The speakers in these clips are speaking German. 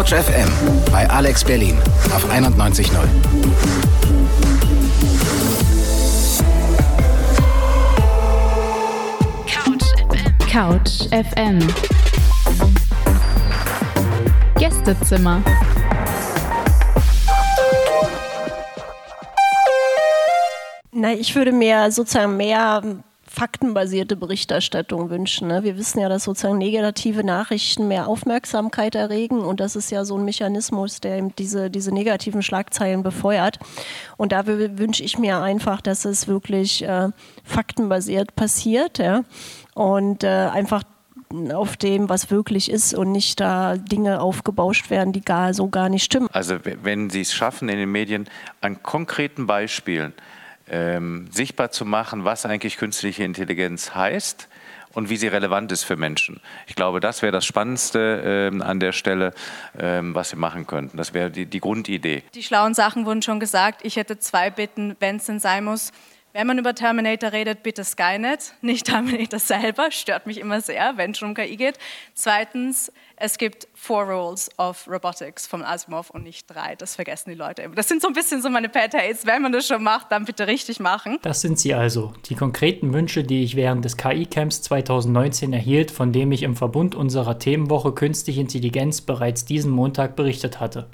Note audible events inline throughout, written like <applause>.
Couch FM bei Alex Berlin auf 91.0. Couch FM. Gästezimmer. Na, ich würde mir sozusagen mehr faktenbasierte Berichterstattung wünschen. Ne? Wir wissen ja, dass sozusagen negative Nachrichten mehr Aufmerksamkeit erregen und das ist ja so ein Mechanismus, der eben diese, diese negativen Schlagzeilen befeuert. Und da wünsche ich mir einfach, dass es wirklich äh, faktenbasiert passiert ja? und äh, einfach auf dem, was wirklich ist und nicht da Dinge aufgebauscht werden, die gar so gar nicht stimmen. Also wenn Sie es schaffen, in den Medien an konkreten Beispielen ähm, sichtbar zu machen, was eigentlich künstliche Intelligenz heißt und wie sie relevant ist für Menschen. Ich glaube, das wäre das Spannendste ähm, an der Stelle, ähm, was wir machen könnten. Das wäre die, die Grundidee. Die schlauen Sachen wurden schon gesagt. Ich hätte zwei Bitten, wenn es denn sein muss. Wenn man über Terminator redet, bitte Skynet, nicht Terminator selber, stört mich immer sehr, wenn es schon um KI geht. Zweitens, es gibt Four Rules of Robotics von Asimov und nicht drei, das vergessen die Leute immer. Das sind so ein bisschen so meine Pet Hates, wenn man das schon macht, dann bitte richtig machen. Das sind sie also, die konkreten Wünsche, die ich während des KI-Camps 2019 erhielt, von dem ich im Verbund unserer Themenwoche Künstliche Intelligenz bereits diesen Montag berichtet hatte.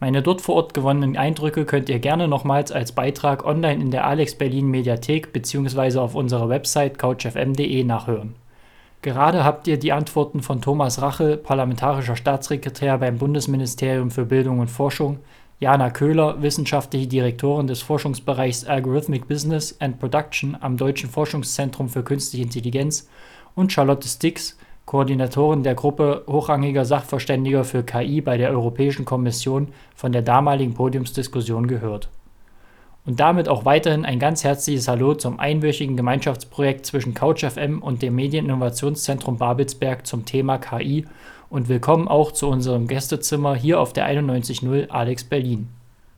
Meine dort vor Ort gewonnenen Eindrücke könnt ihr gerne nochmals als Beitrag online in der Alex Berlin Mediathek bzw. auf unserer Website couchfm.de nachhören. Gerade habt ihr die Antworten von Thomas Rachel, parlamentarischer Staatssekretär beim Bundesministerium für Bildung und Forschung, Jana Köhler, wissenschaftliche Direktorin des Forschungsbereichs Algorithmic Business and Production am Deutschen Forschungszentrum für Künstliche Intelligenz und Charlotte Stix, Koordinatorin der Gruppe hochrangiger Sachverständiger für KI bei der Europäischen Kommission, von der damaligen Podiumsdiskussion gehört. Und damit auch weiterhin ein ganz herzliches Hallo zum einwöchigen Gemeinschaftsprojekt zwischen CouchFM und dem Medieninnovationszentrum Babelsberg zum Thema KI und willkommen auch zu unserem Gästezimmer hier auf der 91.0 Alex Berlin.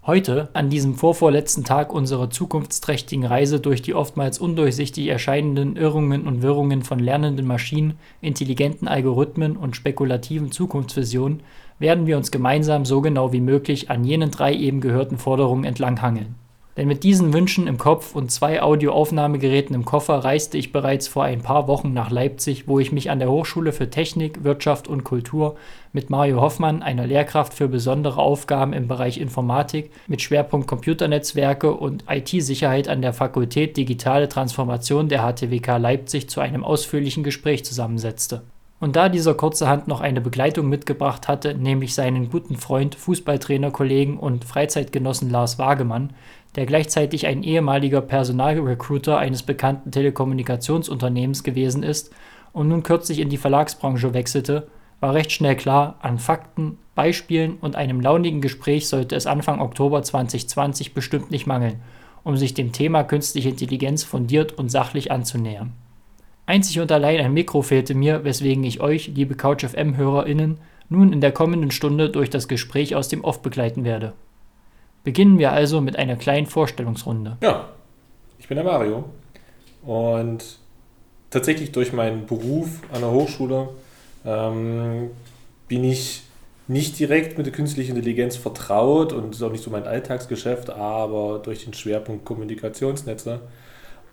Heute, an diesem vorvorletzten Tag unserer zukunftsträchtigen Reise durch die oftmals undurchsichtig erscheinenden Irrungen und Wirrungen von lernenden Maschinen, intelligenten Algorithmen und spekulativen Zukunftsvisionen, werden wir uns gemeinsam so genau wie möglich an jenen drei eben gehörten Forderungen entlanghangeln. Denn mit diesen Wünschen im Kopf und zwei Audioaufnahmegeräten im Koffer reiste ich bereits vor ein paar Wochen nach Leipzig, wo ich mich an der Hochschule für Technik, Wirtschaft und Kultur mit Mario Hoffmann, einer Lehrkraft für besondere Aufgaben im Bereich Informatik mit Schwerpunkt Computernetzwerke und IT-Sicherheit an der Fakultät Digitale Transformation der HTWK Leipzig zu einem ausführlichen Gespräch zusammensetzte. Und da dieser kurzerhand noch eine Begleitung mitgebracht hatte, nämlich seinen guten Freund, Fußballtrainer, Kollegen und Freizeitgenossen Lars Wagemann, der gleichzeitig ein ehemaliger Personalrecruiter eines bekannten Telekommunikationsunternehmens gewesen ist und nun kürzlich in die Verlagsbranche wechselte, war recht schnell klar, an Fakten, Beispielen und einem launigen Gespräch sollte es Anfang Oktober 2020 bestimmt nicht mangeln, um sich dem Thema künstliche Intelligenz fundiert und sachlich anzunähern. Einzig und allein ein Mikro fehlte mir, weswegen ich euch, liebe CouchFM-HörerInnen, nun in der kommenden Stunde durch das Gespräch aus dem Off begleiten werde. Beginnen wir also mit einer kleinen Vorstellungsrunde. Ja, ich bin der Mario und tatsächlich durch meinen Beruf an der Hochschule ähm, bin ich nicht direkt mit der künstlichen Intelligenz vertraut und ist auch nicht so mein Alltagsgeschäft, aber durch den Schwerpunkt Kommunikationsnetze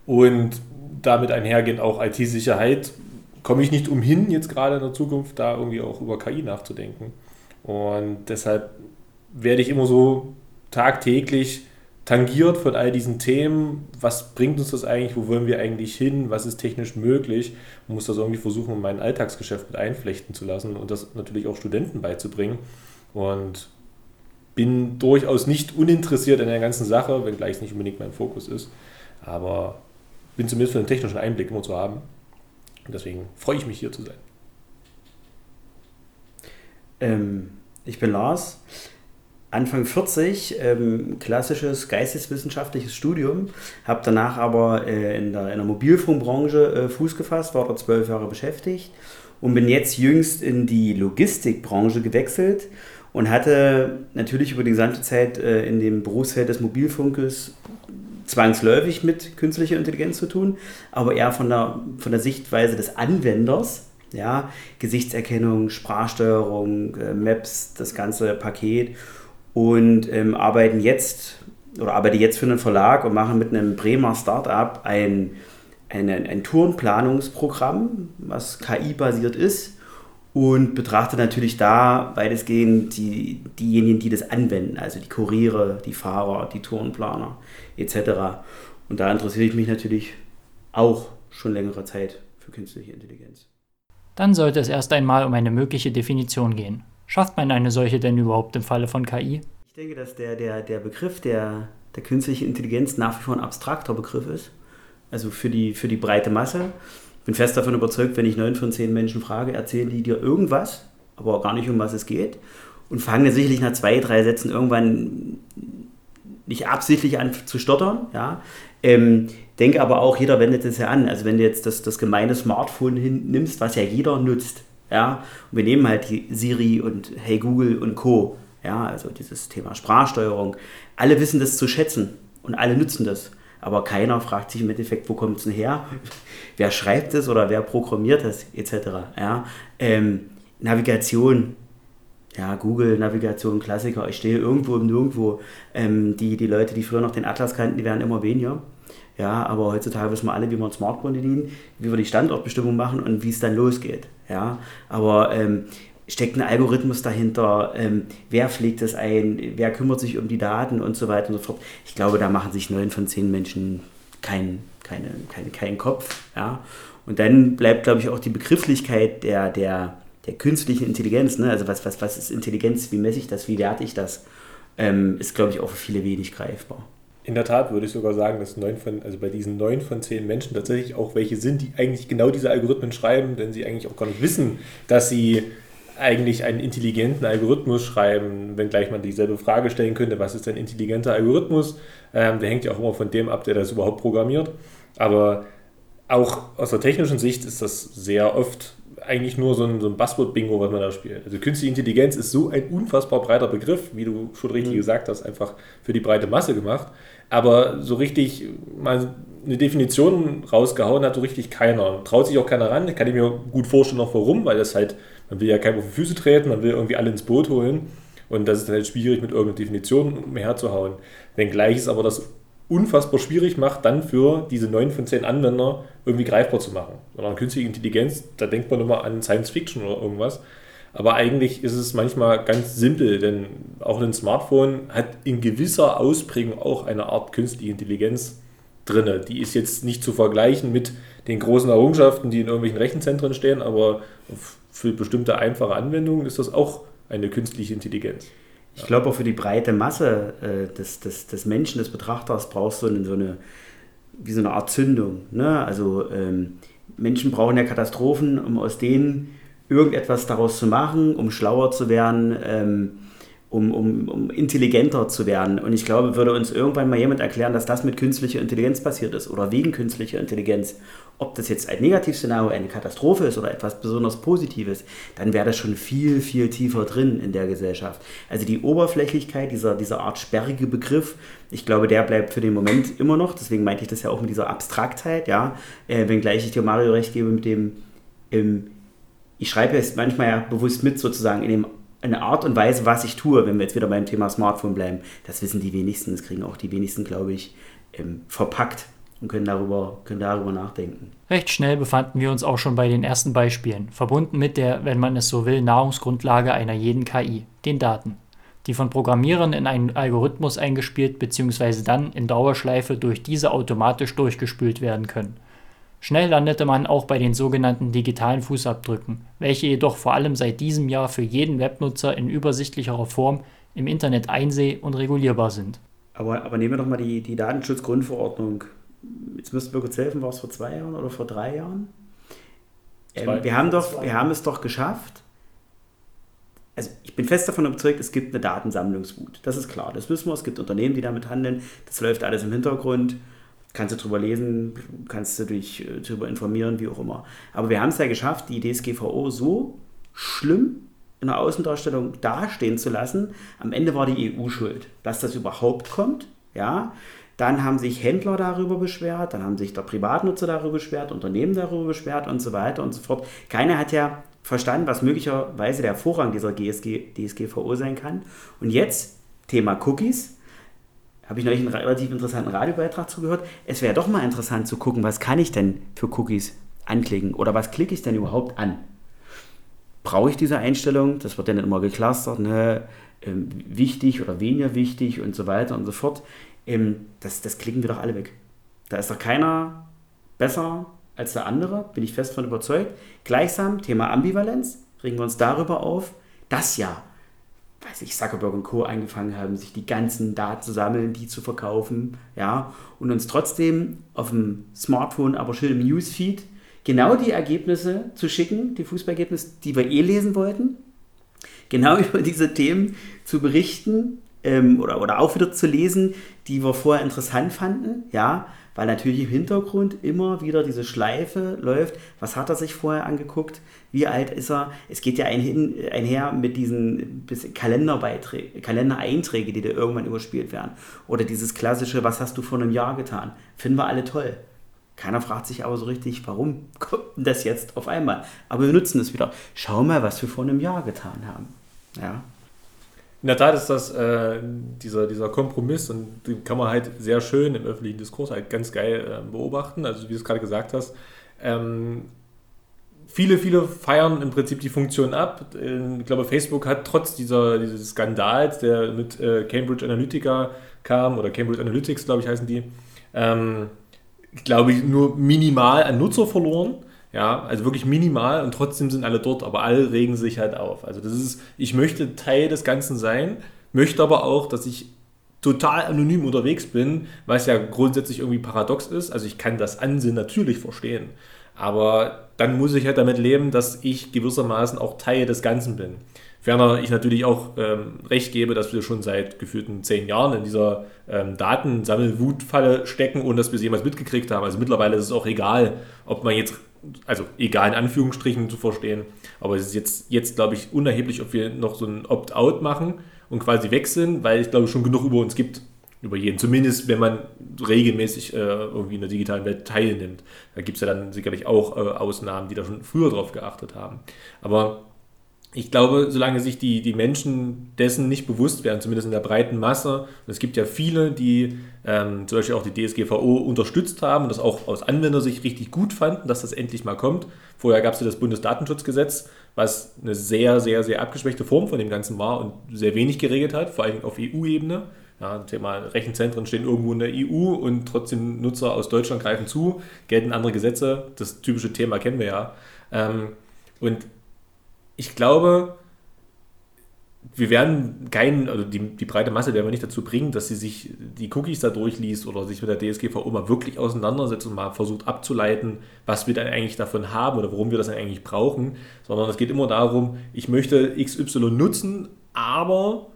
und damit einhergehend auch IT-Sicherheit komme ich nicht umhin, jetzt gerade in der Zukunft da irgendwie auch über KI nachzudenken. Und deshalb werde ich immer so tagtäglich tangiert von all diesen Themen. Was bringt uns das eigentlich? Wo wollen wir eigentlich hin? Was ist technisch möglich? Man muss das irgendwie versuchen, in mein Alltagsgeschäft mit einflechten zu lassen und das natürlich auch Studenten beizubringen. Und bin durchaus nicht uninteressiert an der ganzen Sache, wenngleich es nicht unbedingt mein Fokus ist. Aber bin zumindest für den technischen Einblick immer zu haben. Und deswegen freue ich mich hier zu sein. Ähm, ich bin Lars. Anfang 40, ähm, klassisches geisteswissenschaftliches Studium, habe danach aber äh, in, der, in der Mobilfunkbranche äh, Fuß gefasst, war dort zwölf Jahre beschäftigt und bin jetzt jüngst in die Logistikbranche gewechselt und hatte natürlich über die gesamte Zeit äh, in dem Berufsfeld des Mobilfunkes zwangsläufig mit künstlicher Intelligenz zu tun, aber eher von der, von der Sichtweise des Anwenders Ja, Gesichtserkennung, Sprachsteuerung, äh, Maps, das ganze Paket und ähm, arbeiten jetzt oder arbeite jetzt für einen Verlag und mache mit einem Bremer Startup ein, ein, ein Tourenplanungsprogramm, was KI-basiert ist und betrachte natürlich da weitestgehend die, diejenigen, die das anwenden, also die Kuriere, die Fahrer, die Tourenplaner etc. Und da interessiere ich mich natürlich auch schon längere Zeit für künstliche Intelligenz. Dann sollte es erst einmal um eine mögliche Definition gehen. Schafft man eine solche denn überhaupt im Falle von KI? Ich denke, dass der, der, der Begriff der, der künstlichen Intelligenz nach wie vor ein abstrakter Begriff ist. Also für die, für die breite Masse bin fest davon überzeugt, wenn ich neun von zehn Menschen frage, erzählen die dir irgendwas, aber gar nicht um was es geht. Und fangen dann sicherlich nach zwei, drei Sätzen irgendwann nicht absichtlich an zu stottern. Ja. Ähm, denke aber auch, jeder wendet es ja an. Also wenn du jetzt das, das gemeine Smartphone nimmst, was ja jeder nutzt, ja, und wir nehmen halt die Siri und Hey Google und Co. Ja, also dieses Thema Sprachsteuerung. Alle wissen das zu schätzen und alle nutzen das aber keiner fragt sich im Endeffekt, wo kommt es denn her? <laughs> wer schreibt es oder wer programmiert es, etc. Ja? Ähm, Navigation, ja, Google, Navigation, Klassiker, ich stehe irgendwo im Nirgendwo. Ähm, die, die Leute, die früher noch den Atlas kannten, die werden immer weniger. Ja, aber heutzutage wissen wir alle, wie wir ein Smartphone bedienen, wie wir die Standortbestimmung machen und wie es dann losgeht. Ja, aber ähm, steckt ein Algorithmus dahinter, ähm, wer pflegt es ein, wer kümmert sich um die Daten und so weiter und so fort. Ich glaube, da machen sich neun von zehn Menschen keinen keine, keine, kein Kopf. Ja? Und dann bleibt, glaube ich, auch die Begrifflichkeit der, der, der künstlichen Intelligenz. Ne? Also was, was, was ist Intelligenz, wie messe ich das, wie werte ich das, ähm, ist, glaube ich, auch für viele wenig greifbar. In der Tat würde ich sogar sagen, dass neun von, also bei diesen neun von zehn Menschen tatsächlich auch welche sind, die eigentlich genau diese Algorithmen schreiben, denn sie eigentlich auch gar nicht wissen, dass sie eigentlich einen intelligenten Algorithmus schreiben, wenngleich man dieselbe Frage stellen könnte, was ist ein intelligenter Algorithmus? Ähm, der hängt ja auch immer von dem ab, der das überhaupt programmiert. Aber auch aus der technischen Sicht ist das sehr oft eigentlich nur so ein, so ein Buzzword-Bingo, was man da spielt. Also künstliche Intelligenz ist so ein unfassbar breiter Begriff, wie du schon richtig mhm. gesagt hast, einfach für die breite Masse gemacht. Aber so richtig mal eine Definition rausgehauen hat so richtig keiner. Traut sich auch keiner ran. Kann ich mir gut vorstellen, noch warum, weil das halt man will ja keinem auf die Füße treten, man will irgendwie alle ins Boot holen. Und das ist dann halt schwierig, mit irgendeiner Definition mehr herzuhauen. Wenngleich es aber das unfassbar schwierig macht, dann für diese 9 von 10 Anwender irgendwie greifbar zu machen. Sondern künstliche Intelligenz, da denkt man immer an Science Fiction oder irgendwas. Aber eigentlich ist es manchmal ganz simpel, denn auch ein Smartphone hat in gewisser Ausprägung auch eine Art künstliche Intelligenz drin. Die ist jetzt nicht zu vergleichen mit den großen Errungenschaften, die in irgendwelchen Rechenzentren stehen, aber für bestimmte einfache Anwendungen ist das auch eine künstliche Intelligenz. Ich glaube auch für die breite Masse äh, des, des, des Menschen, des Betrachters, brauchst du eine, so eine, wie so eine Art Zündung. Ne? Also ähm, Menschen brauchen ja Katastrophen, um aus denen irgendetwas daraus zu machen, um schlauer zu werden. Ähm, um, um, um intelligenter zu werden. Und ich glaube, würde uns irgendwann mal jemand erklären, dass das mit künstlicher Intelligenz passiert ist oder wegen künstlicher Intelligenz, ob das jetzt ein Negativszenario, eine Katastrophe ist oder etwas besonders Positives, dann wäre das schon viel, viel tiefer drin in der Gesellschaft. Also die Oberflächlichkeit, dieser, dieser Art sperrige Begriff, ich glaube, der bleibt für den Moment immer noch. Deswegen meinte ich das ja auch mit dieser Abstraktheit, ja. Äh, wenngleich ich dir Mario recht gebe mit dem, ähm, ich schreibe es manchmal ja bewusst mit sozusagen in dem eine Art und Weise, was ich tue, wenn wir jetzt wieder beim Thema Smartphone bleiben, das wissen die wenigsten, das kriegen auch die wenigsten, glaube ich, ähm, verpackt und können darüber, können darüber nachdenken. Recht schnell befanden wir uns auch schon bei den ersten Beispielen, verbunden mit der, wenn man es so will, Nahrungsgrundlage einer jeden KI, den Daten, die von Programmierern in einen Algorithmus eingespielt bzw. dann in Dauerschleife durch diese automatisch durchgespült werden können. Schnell landete man auch bei den sogenannten digitalen Fußabdrücken, welche jedoch vor allem seit diesem Jahr für jeden Webnutzer in übersichtlicherer Form im Internet einseh- und regulierbar sind. Aber, aber nehmen wir doch mal die, die Datenschutzgrundverordnung. Jetzt müssten wir kurz helfen, war es vor zwei Jahren oder vor drei Jahren? Ähm, wir, haben doch, wir haben es doch geschafft. Also ich bin fest davon überzeugt, es gibt eine Datensammlungswut. Das ist klar, das wissen wir. Es gibt Unternehmen, die damit handeln. Das läuft alles im Hintergrund kannst du drüber lesen, kannst du dich äh, darüber informieren, wie auch immer. Aber wir haben es ja geschafft, die DSGVO so schlimm in der Außendarstellung dastehen zu lassen. Am Ende war die EU schuld, dass das überhaupt kommt. Ja, Dann haben sich Händler darüber beschwert, dann haben sich der Privatnutzer darüber beschwert, Unternehmen darüber beschwert und so weiter und so fort. Keiner hat ja verstanden, was möglicherweise der Vorrang dieser GSG, DSGVO sein kann. Und jetzt Thema Cookies. Habe ich neulich einen relativ interessanten Radiobeitrag zugehört. Es wäre doch mal interessant zu gucken, was kann ich denn für Cookies anklicken oder was klicke ich denn überhaupt an? Brauche ich diese Einstellung? Das wird dann immer geclustert, ne? Ähm, wichtig oder weniger wichtig und so weiter und so fort. Ähm, das, das klicken wir doch alle weg. Da ist doch keiner besser als der andere, bin ich fest von überzeugt. Gleichsam, Thema Ambivalenz, regen wir uns darüber auf, dass ja, weiß ich, Zuckerberg und Co. angefangen haben, sich die ganzen Daten zu sammeln, die zu verkaufen, ja, und uns trotzdem auf dem Smartphone, aber schön im Newsfeed, genau die Ergebnisse zu schicken, die Fußballergebnisse, die wir eh lesen wollten, genau <laughs> über diese Themen zu berichten ähm, oder, oder auch wieder zu lesen, die wir vorher interessant fanden, ja, weil natürlich im Hintergrund immer wieder diese Schleife läuft. Was hat er sich vorher angeguckt? Wie alt ist er? Es geht ja ein, einher mit diesen Kalenderbeiträgen, Kalendereinträge, die da irgendwann überspielt werden. Oder dieses klassische, was hast du vor einem Jahr getan? Finden wir alle toll. Keiner fragt sich aber so richtig, warum <laughs> kommt das jetzt auf einmal? Aber wir nutzen es wieder. Schau mal, was wir vor einem Jahr getan haben. Ja. In der Tat ist das äh, dieser, dieser Kompromiss und den kann man halt sehr schön im öffentlichen Diskurs halt ganz geil äh, beobachten. Also wie du es gerade gesagt hast, ähm, viele, viele feiern im Prinzip die Funktion ab. Ich glaube, Facebook hat trotz dieser, dieses Skandals, der mit äh, Cambridge Analytica kam, oder Cambridge Analytics, glaube ich, heißen die, ähm, glaube ich, nur minimal an Nutzer verloren. Ja, also wirklich minimal und trotzdem sind alle dort, aber alle regen sich halt auf. Also das ist, ich möchte Teil des Ganzen sein, möchte aber auch, dass ich total anonym unterwegs bin, was ja grundsätzlich irgendwie paradox ist. Also ich kann das Ansehen natürlich verstehen, aber dann muss ich halt damit leben, dass ich gewissermaßen auch Teil des Ganzen bin. Ferner ich natürlich auch ähm, recht gebe, dass wir schon seit gefühlten zehn Jahren in dieser ähm, Datensammelwutfalle stecken, ohne dass wir sie jemals mitgekriegt haben. Also mittlerweile ist es auch egal, ob man jetzt, also egal in Anführungsstrichen zu verstehen, aber es ist jetzt, jetzt glaube ich, unerheblich, ob wir noch so ein Opt-out machen und quasi sind, weil es, glaube ich, schon genug über uns gibt. Über jeden. Zumindest, wenn man regelmäßig äh, irgendwie in der digitalen Welt teilnimmt. Da gibt es ja dann sicherlich auch äh, Ausnahmen, die da schon früher drauf geachtet haben. Aber ich glaube, solange sich die, die Menschen dessen nicht bewusst werden, zumindest in der breiten Masse, und es gibt ja viele, die ähm, zum Beispiel auch die DSGVO unterstützt haben und das auch aus Anwendersicht richtig gut fanden, dass das endlich mal kommt. Vorher gab es ja das Bundesdatenschutzgesetz, was eine sehr, sehr, sehr abgeschwächte Form von dem Ganzen war und sehr wenig geregelt hat, vor allem auf EU-Ebene. Ja, Thema Rechenzentren stehen irgendwo in der EU und trotzdem Nutzer aus Deutschland greifen zu, gelten andere Gesetze. Das typische Thema kennen wir ja. Ähm, und ich glaube, wir werden keinen, also die, die breite Masse werden wir nicht dazu bringen, dass sie sich die Cookies da durchliest oder sich mit der DSGVO mal wirklich auseinandersetzt und mal versucht abzuleiten, was wir dann eigentlich davon haben oder warum wir das dann eigentlich brauchen, sondern es geht immer darum, ich möchte XY nutzen, aber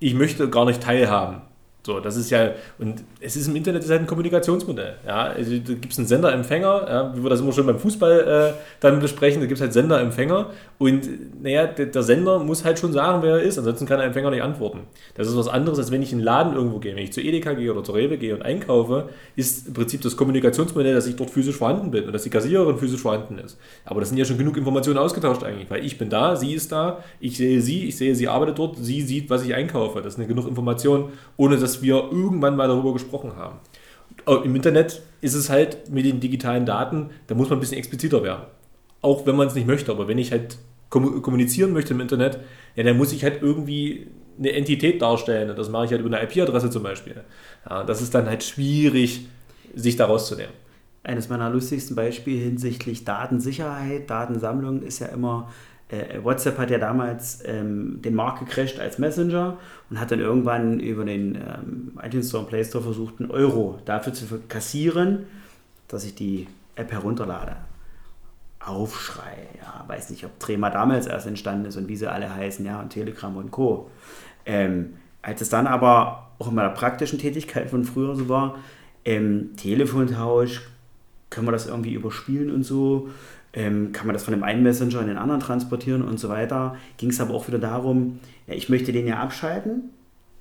ich möchte gar nicht teilhaben. So, das ist ja, und es ist im Internet ist halt ein Kommunikationsmodell. Ja, also, da gibt es einen Sender-Empfänger, ja, wie wir das immer schon beim Fußball äh, dann besprechen, da gibt es halt Sender-Empfänger und naja, der, der, Sender muss halt schon sagen, wer er ist, ansonsten kann der Empfänger nicht antworten. Das ist was anderes, als wenn ich in einen Laden irgendwo gehe. Wenn ich zu Edeka gehe oder zu Rewe gehe und einkaufe, ist im Prinzip das Kommunikationsmodell, dass ich dort physisch vorhanden bin und dass die Kassiererin physisch vorhanden ist. Aber das sind ja schon genug Informationen ausgetauscht eigentlich, weil ich bin da, sie ist da, ich sehe sie, ich sehe, sie arbeitet dort, sie sieht, was ich einkaufe. Das sind genug Informationen, ohne dass dass wir irgendwann mal darüber gesprochen haben. Im Internet ist es halt mit den digitalen Daten, da muss man ein bisschen expliziter werden. Auch wenn man es nicht möchte, aber wenn ich halt kommunizieren möchte im Internet, ja, dann muss ich halt irgendwie eine Entität darstellen. Das mache ich halt über eine IP-Adresse zum Beispiel. Ja, das ist dann halt schwierig, sich daraus zu nehmen. Eines meiner lustigsten Beispiele hinsichtlich Datensicherheit, Datensammlung ist ja immer, äh, WhatsApp hat ja damals ähm, den Markt gecrasht als Messenger und hat dann irgendwann über den ähm, iTunes Store und Play Store versucht, einen Euro dafür zu kassieren, dass ich die App herunterlade. Aufschrei, ja, weiß nicht, ob Trema damals erst entstanden ist und wie sie alle heißen, ja, und Telegram und Co. Ähm, als es dann aber auch in meiner praktischen Tätigkeit von früher so war, ähm, Telefontausch, können wir das irgendwie überspielen und so, ähm, kann man das von dem einen Messenger in den anderen transportieren und so weiter. Ging es aber auch wieder darum, ja, ich möchte den ja abschalten,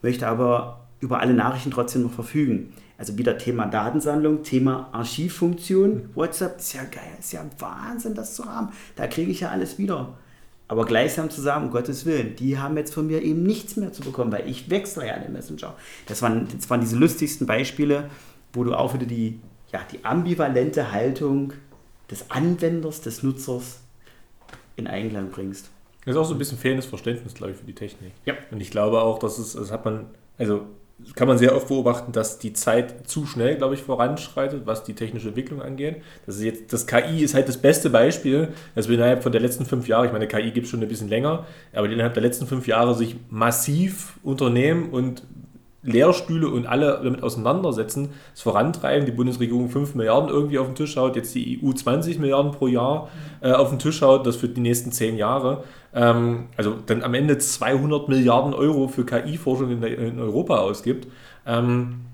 möchte aber über alle Nachrichten trotzdem noch verfügen. Also wieder Thema Datensammlung, Thema Archivfunktion. WhatsApp ist ja geil, ist ja Wahnsinn, das zu haben. Da kriege ich ja alles wieder. Aber gleichsam zu sagen, um Gottes Willen, die haben jetzt von mir eben nichts mehr zu bekommen, weil ich wechsle ja den Messenger. Das waren, das waren diese lustigsten Beispiele, wo du auch wieder die, ja, die ambivalente Haltung des Anwenders, des Nutzers in Einklang bringst. Das ist auch so ein bisschen fehlendes Verständnis, glaube ich, für die Technik. Ja. Und ich glaube auch, dass es, das hat man, also kann man sehr oft beobachten, dass die Zeit zu schnell, glaube ich, voranschreitet, was die technische Entwicklung angeht. Das ist jetzt, das KI ist halt das beste Beispiel, dass wir innerhalb von der letzten fünf Jahre, ich meine, KI gibt es schon ein bisschen länger, aber innerhalb der letzten fünf Jahre sich massiv Unternehmen und Lehrstühle und alle damit auseinandersetzen, es vorantreiben, die Bundesregierung 5 Milliarden irgendwie auf den Tisch haut, jetzt die EU 20 Milliarden pro Jahr äh, auf den Tisch haut, das für die nächsten 10 Jahre. Ähm, also dann am Ende 200 Milliarden Euro für KI-Forschung in, in, Europa ausgibt. Ähm,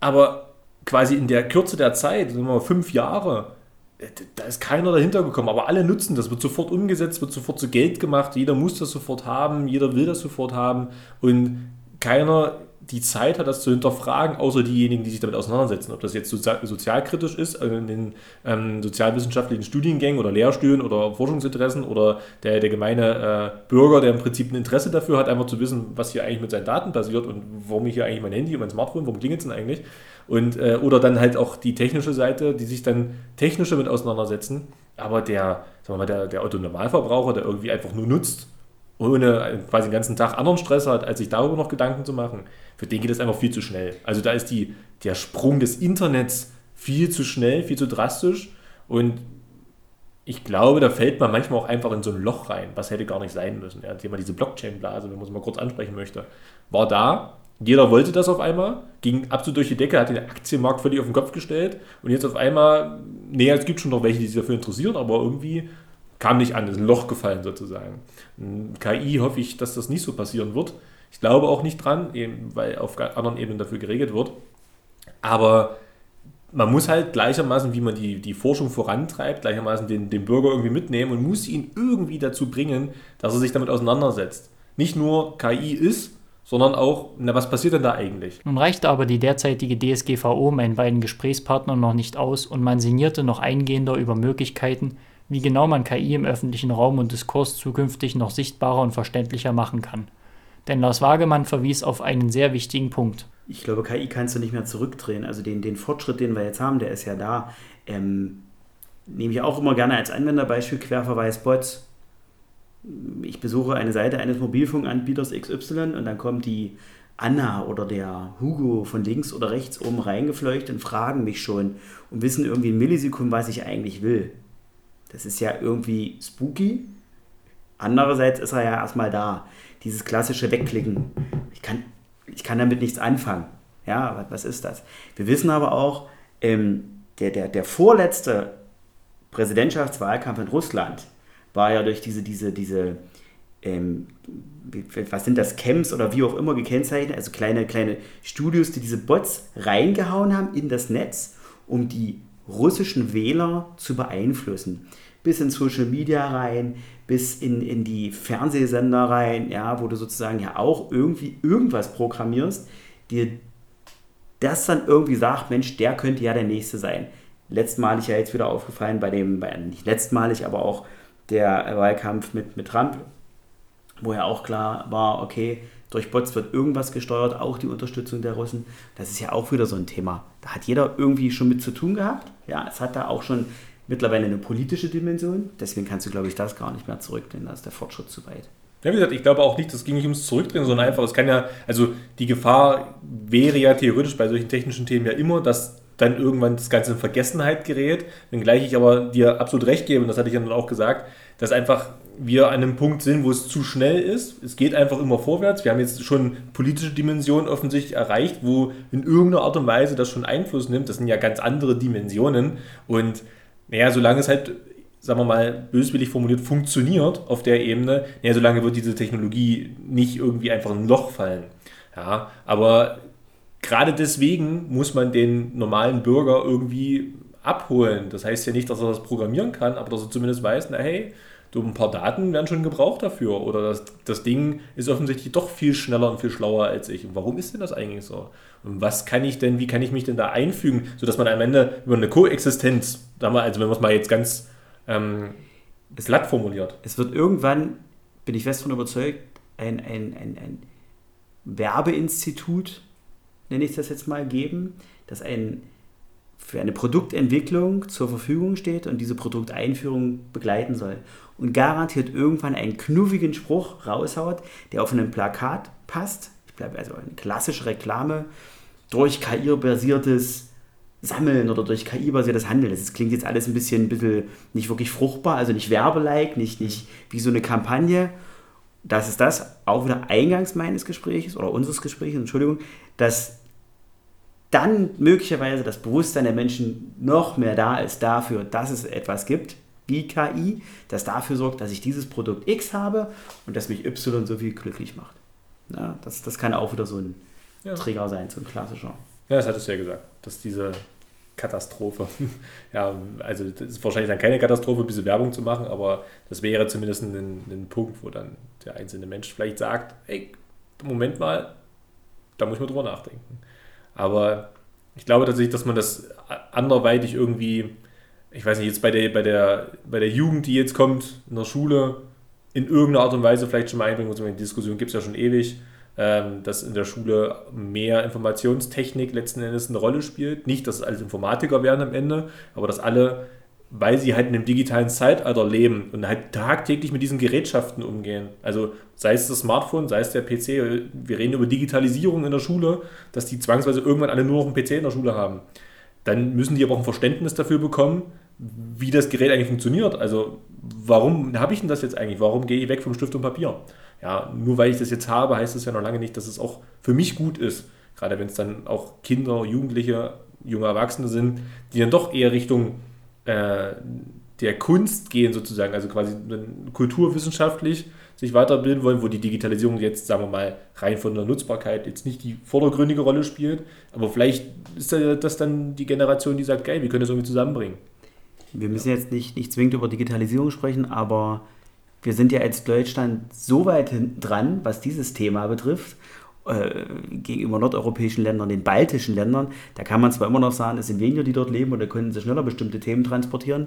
aber quasi in der Kürze der Zeit, sagen wir mal fünf Jahre, äh, da ist keiner dahinter gekommen, aber alle nutzen das, wird sofort umgesetzt, wird sofort zu Geld gemacht, jeder muss das sofort haben, jeder will das sofort haben und keiner die Zeit hat, das zu hinterfragen, außer diejenigen, die sich damit auseinandersetzen. Ob das jetzt sozialkritisch ist, also in den ähm, sozialwissenschaftlichen Studiengängen oder Lehrstühlen oder Forschungsinteressen oder der, der gemeine äh, Bürger, der im Prinzip ein Interesse dafür hat, einfach zu wissen, was hier eigentlich mit seinen Daten passiert und warum ich hier eigentlich mein Handy und mein Smartphone, warum klingelt es denn eigentlich? Und, äh, oder dann halt auch die technische Seite, die sich dann technisch damit auseinandersetzen. Aber der, sagen wir mal, der, der Autonormalverbraucher, der irgendwie einfach nur nutzt, ohne quasi den ganzen Tag anderen Stress hat, als sich darüber noch Gedanken zu machen, für den geht es einfach viel zu schnell. Also da ist die, der Sprung des Internets viel zu schnell, viel zu drastisch und ich glaube, da fällt man manchmal auch einfach in so ein Loch rein, was hätte gar nicht sein müssen. Ja, Thema diese Blockchain-Blase, wenn man es mal kurz ansprechen möchte, war da. Jeder wollte das auf einmal, ging absolut durch die Decke, hat den Aktienmarkt völlig auf den Kopf gestellt und jetzt auf einmal, nee, es gibt schon noch welche, die sich dafür interessieren, aber irgendwie kam nicht an, ist ein Loch gefallen sozusagen. KI hoffe ich, dass das nicht so passieren wird. Ich glaube auch nicht dran, eben weil auf anderen Ebenen dafür geregelt wird. Aber man muss halt gleichermaßen, wie man die, die Forschung vorantreibt, gleichermaßen den, den Bürger irgendwie mitnehmen und muss ihn irgendwie dazu bringen, dass er sich damit auseinandersetzt. Nicht nur KI ist, sondern auch, na, was passiert denn da eigentlich? Nun reichte aber die derzeitige DSGVO meinen beiden Gesprächspartnern noch nicht aus und man sinnierte noch eingehender über Möglichkeiten, wie genau man KI im öffentlichen Raum und Diskurs zukünftig noch sichtbarer und verständlicher machen kann. Denn Lars Wagemann verwies auf einen sehr wichtigen Punkt. Ich glaube, KI kannst du nicht mehr zurückdrehen. Also den, den Fortschritt, den wir jetzt haben, der ist ja da. Ähm, nehme ich auch immer gerne als Anwenderbeispiel Querverweis-Bots. Ich besuche eine Seite eines Mobilfunkanbieters XY und dann kommt die Anna oder der Hugo von links oder rechts oben reingefleucht und fragen mich schon und wissen irgendwie in Millisekunden, was ich eigentlich will. Das ist ja irgendwie spooky. Andererseits ist er ja erstmal da. Dieses klassische Wegklicken. Ich kann, ich kann damit nichts anfangen. Ja, was ist das? Wir wissen aber auch, ähm, der, der, der vorletzte Präsidentschaftswahlkampf in Russland war ja durch diese, diese, diese ähm, was sind das, Camps oder wie auch immer gekennzeichnet, also kleine, kleine Studios, die diese Bots reingehauen haben in das Netz, um die russischen Wähler zu beeinflussen. Bis in Social Media rein, bis in, in die Fernsehsender rein, ja, wo du sozusagen ja auch irgendwie irgendwas programmierst, dir das dann irgendwie sagt, Mensch, der könnte ja der Nächste sein. Letztmalig ja jetzt wieder aufgefallen bei dem, nicht letztmalig, aber auch der Wahlkampf mit, mit Trump, wo ja auch klar war, okay, durch Bots wird irgendwas gesteuert, auch die Unterstützung der Russen. Das ist ja auch wieder so ein Thema. Da hat jeder irgendwie schon mit zu tun gehabt. Ja, es hat da auch schon mittlerweile eine politische Dimension. Deswegen kannst du, glaube ich, das gar nicht mehr zurücknehmen. Da ist der Fortschritt zu weit. Ja, wie gesagt, ich glaube auch nicht, das ging nicht ums Zurückdrehen, sondern einfach, es kann ja, also die Gefahr wäre ja theoretisch bei solchen technischen Themen ja immer, dass dann irgendwann das Ganze in Vergessenheit gerät. Wenngleich ich aber dir absolut recht gebe, und das hatte ich ja dann auch gesagt, dass einfach wir an einem Punkt sind, wo es zu schnell ist. Es geht einfach immer vorwärts. Wir haben jetzt schon politische Dimensionen offensichtlich erreicht, wo in irgendeiner Art und Weise das schon Einfluss nimmt. Das sind ja ganz andere Dimensionen. Und naja, solange es halt, sagen wir mal, böswillig formuliert, funktioniert auf der Ebene, naja, solange wird diese Technologie nicht irgendwie einfach in ein Loch fallen. Ja, aber gerade deswegen muss man den normalen Bürger irgendwie abholen. Das heißt ja nicht, dass er das programmieren kann, aber dass er zumindest weiß, na hey, du, ein paar Daten werden schon gebraucht dafür. Oder das, das Ding ist offensichtlich doch viel schneller und viel schlauer als ich. Und warum ist denn das eigentlich so? Und was kann ich denn, wie kann ich mich denn da einfügen, sodass man am Ende über eine Koexistenz, also wenn man es mal jetzt ganz ähm, glatt formuliert. Es wird irgendwann, bin ich fest davon überzeugt, ein, ein, ein, ein Werbeinstitut, nenne ich das jetzt mal, geben, das ein, für eine Produktentwicklung zur Verfügung steht und diese Produkteinführung begleiten soll. Und garantiert irgendwann einen knuffigen Spruch raushaut, der auf einem Plakat passt. Ich bleibe also eine klassische Reklame durch KI-basiertes Sammeln oder durch KI-basiertes Handeln. Das klingt jetzt alles ein bisschen, ein bisschen nicht wirklich fruchtbar, also nicht werbelike, nicht, nicht wie so eine Kampagne. Das ist das, auch wieder eingangs meines Gesprächs oder unseres Gesprächs, Entschuldigung, dass dann möglicherweise das Bewusstsein der Menschen noch mehr da ist dafür, dass es etwas gibt, wie KI, das dafür sorgt, dass ich dieses Produkt X habe und das mich Y so viel glücklich macht. Ja, das, das kann auch wieder so ein ja. Trigger sein, so ein klassischer. Ja, das hattest du ja gesagt, dass diese Katastrophe, <laughs> ja, also das ist wahrscheinlich dann keine Katastrophe, diese Werbung zu machen, aber das wäre zumindest ein, ein Punkt, wo dann der einzelne Mensch vielleicht sagt, ey, Moment mal, da muss ich mal drüber nachdenken. Aber ich glaube tatsächlich, dass man das anderweitig irgendwie, ich weiß nicht, jetzt bei der, bei der, bei der Jugend, die jetzt kommt, in der Schule, in irgendeiner Art und Weise vielleicht schon mal einbringen muss. Die Diskussion gibt es ja schon ewig, ähm, dass in der Schule mehr Informationstechnik letzten Endes eine Rolle spielt. Nicht, dass alle Informatiker werden am Ende, aber dass alle weil sie halt in einem digitalen Zeitalter leben und halt tagtäglich mit diesen Gerätschaften umgehen. Also sei es das Smartphone, sei es der PC, wir reden über Digitalisierung in der Schule, dass die zwangsweise irgendwann alle nur noch einen PC in der Schule haben. Dann müssen die aber auch ein Verständnis dafür bekommen, wie das Gerät eigentlich funktioniert. Also warum habe ich denn das jetzt eigentlich? Warum gehe ich weg vom Stift und Papier? Ja, nur weil ich das jetzt habe, heißt das ja noch lange nicht, dass es auch für mich gut ist. Gerade wenn es dann auch Kinder, Jugendliche, junge Erwachsene sind, die dann doch eher Richtung äh, der Kunst gehen sozusagen, also quasi kulturwissenschaftlich sich weiterbilden wollen, wo die Digitalisierung jetzt, sagen wir mal, rein von der Nutzbarkeit jetzt nicht die vordergründige Rolle spielt, aber vielleicht ist das dann die Generation, die sagt, geil, wir können das irgendwie zusammenbringen. Wir müssen jetzt nicht, nicht zwingend über Digitalisierung sprechen, aber wir sind ja als Deutschland so weit dran, was dieses Thema betrifft äh, gegenüber nordeuropäischen Ländern, den baltischen Ländern, da kann man zwar immer noch sagen, es sind weniger, die dort leben da können sie schneller bestimmte Themen transportieren,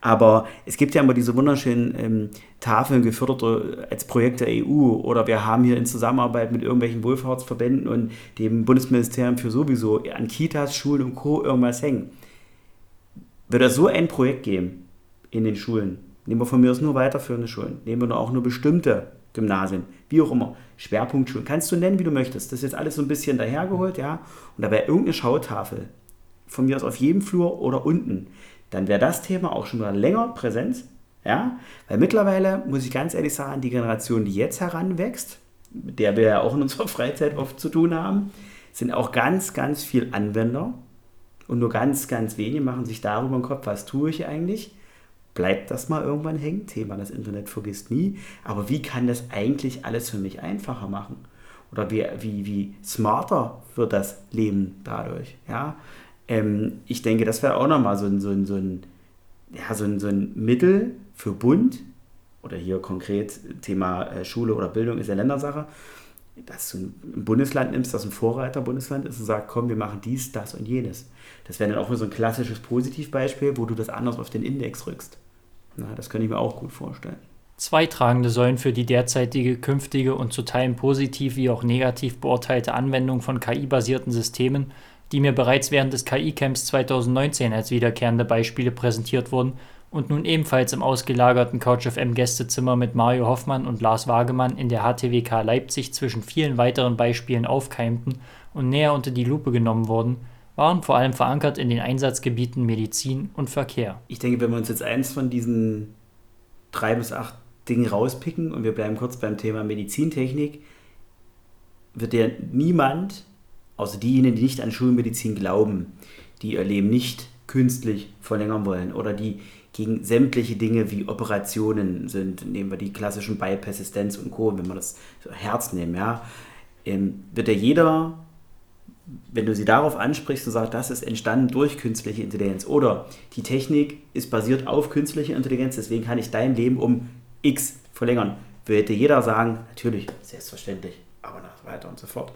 aber es gibt ja immer diese wunderschönen ähm, Tafeln gefördert als Projekt der EU oder wir haben hier in Zusammenarbeit mit irgendwelchen Wohlfahrtsverbänden und dem Bundesministerium für sowieso an Kitas, Schulen und Co. irgendwas hängen. Wird es so ein Projekt geben in den Schulen, nehmen wir von mir aus nur weiterführende Schulen, nehmen wir nur auch nur bestimmte Gymnasien, wie auch immer, Schwerpunktschulen, kannst du nennen, wie du möchtest. Das ist jetzt alles so ein bisschen dahergeholt, ja. Und da wäre irgendeine Schautafel, von mir aus auf jedem Flur oder unten, dann wäre das Thema auch schon mal länger präsent, ja. Weil mittlerweile, muss ich ganz ehrlich sagen, die Generation, die jetzt heranwächst, mit der wir ja auch in unserer <laughs> Freizeit oft zu tun haben, sind auch ganz, ganz viel Anwender. Und nur ganz, ganz wenige machen sich darüber im Kopf, was tue ich eigentlich? Bleibt das mal irgendwann hängen. Thema, das Internet vergisst nie. Aber wie kann das eigentlich alles für mich einfacher machen? Oder wie, wie, wie smarter wird das Leben dadurch? Ja? Ähm, ich denke, das wäre auch nochmal so ein, so, ein, so, ein, ja, so, ein, so ein Mittel für Bund, oder hier konkret Thema äh, Schule oder Bildung ist ja Ländersache, dass du ein Bundesland nimmst, das ein Vorreiterbundesland ist und sagst, komm, wir machen dies, das und jenes. Das wäre dann auch so ein klassisches Positivbeispiel, wo du das anders auf den Index rückst. Na, das könnte ich mir auch gut vorstellen. Zwei tragende Säulen für die derzeitige, künftige und zu Teilen positiv wie auch negativ beurteilte Anwendung von KI-basierten Systemen, die mir bereits während des KI-Camps 2019 als wiederkehrende Beispiele präsentiert wurden und nun ebenfalls im ausgelagerten CouchFM Gästezimmer mit Mario Hoffmann und Lars Wagemann in der HTWK Leipzig zwischen vielen weiteren Beispielen aufkeimten und näher unter die Lupe genommen wurden, waren vor allem verankert in den Einsatzgebieten Medizin und Verkehr. Ich denke, wenn wir uns jetzt eins von diesen drei bis acht Dingen rauspicken und wir bleiben kurz beim Thema Medizintechnik, wird ja niemand, außer diejenigen, die nicht an Schulmedizin glauben, die ihr Leben nicht künstlich verlängern wollen oder die gegen sämtliche Dinge wie Operationen sind, nehmen wir die klassischen Bypass-Assistenz und Co., wenn wir das Herz nehmen, ja, ähm, wird ja jeder wenn du sie darauf ansprichst und sagst, das ist entstanden durch künstliche Intelligenz oder die Technik ist basiert auf künstlicher Intelligenz, deswegen kann ich dein Leben um X verlängern, würde jeder sagen, natürlich, selbstverständlich, aber nach weiter und so fort.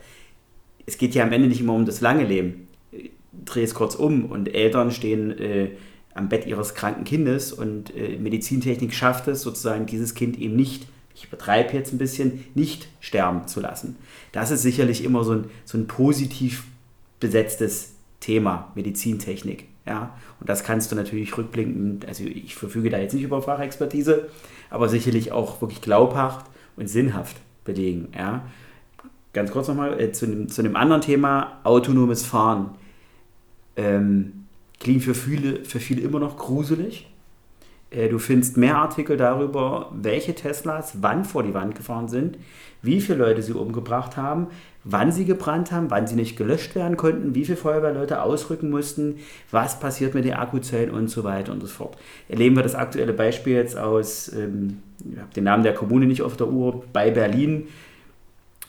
Es geht ja am Ende nicht immer um das lange Leben. Dreh es kurz um und Eltern stehen äh, am Bett ihres kranken Kindes und äh, Medizintechnik schafft es sozusagen, dieses Kind eben nicht, ich übertreibe jetzt ein bisschen, nicht sterben zu lassen. Das ist sicherlich immer so ein, so ein positiv besetztes Thema, Medizintechnik. Ja, und das kannst du natürlich rückblickend, also ich verfüge da jetzt nicht über Fachexpertise, aber sicherlich auch wirklich glaubhaft und sinnhaft belegen. Ja. Ganz kurz nochmal äh, zu, einem, zu einem anderen Thema, autonomes Fahren. Ähm, klingt für viele, für viele immer noch gruselig. Äh, du findest mehr Artikel darüber, welche Teslas wann vor die Wand gefahren sind, wie viele Leute sie umgebracht haben, wann sie gebrannt haben, wann sie nicht gelöscht werden konnten, wie viele Feuerwehrleute ausrücken mussten, was passiert mit den Akkuzellen und so weiter und so fort. Erleben wir das aktuelle Beispiel jetzt aus, ähm, ich habe den Namen der Kommune nicht auf der Uhr, bei Berlin,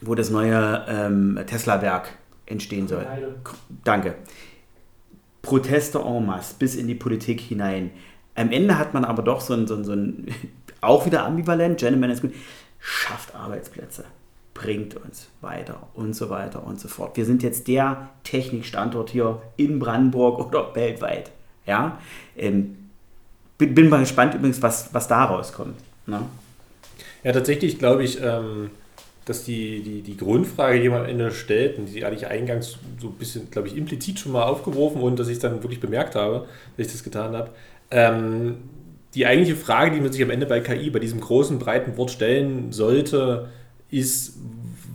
wo das neue ähm, Tesla-Werk entstehen soll. Danke. Proteste en masse bis in die Politik hinein. Am Ende hat man aber doch so ein, so ein, so ein <laughs> auch wieder ambivalent, Gentleman ist gut, schafft Arbeitsplätze bringt uns weiter und so weiter und so fort. Wir sind jetzt der Technikstandort hier in Brandenburg <laughs> oder weltweit. Ja? Ähm, bin, bin, mal gespannt übrigens, was, was da rauskommt. Ne? Ja, tatsächlich glaube ich, ähm, dass die, die, die Grundfrage, die man am Ende stellt, und die hatte ich eingangs so ein bisschen, glaube ich, implizit schon mal aufgeworfen und dass ich es dann wirklich bemerkt habe, dass ich das getan habe. Ähm, die eigentliche Frage, die man sich am Ende bei KI, bei diesem großen, breiten Wort stellen sollte, ist,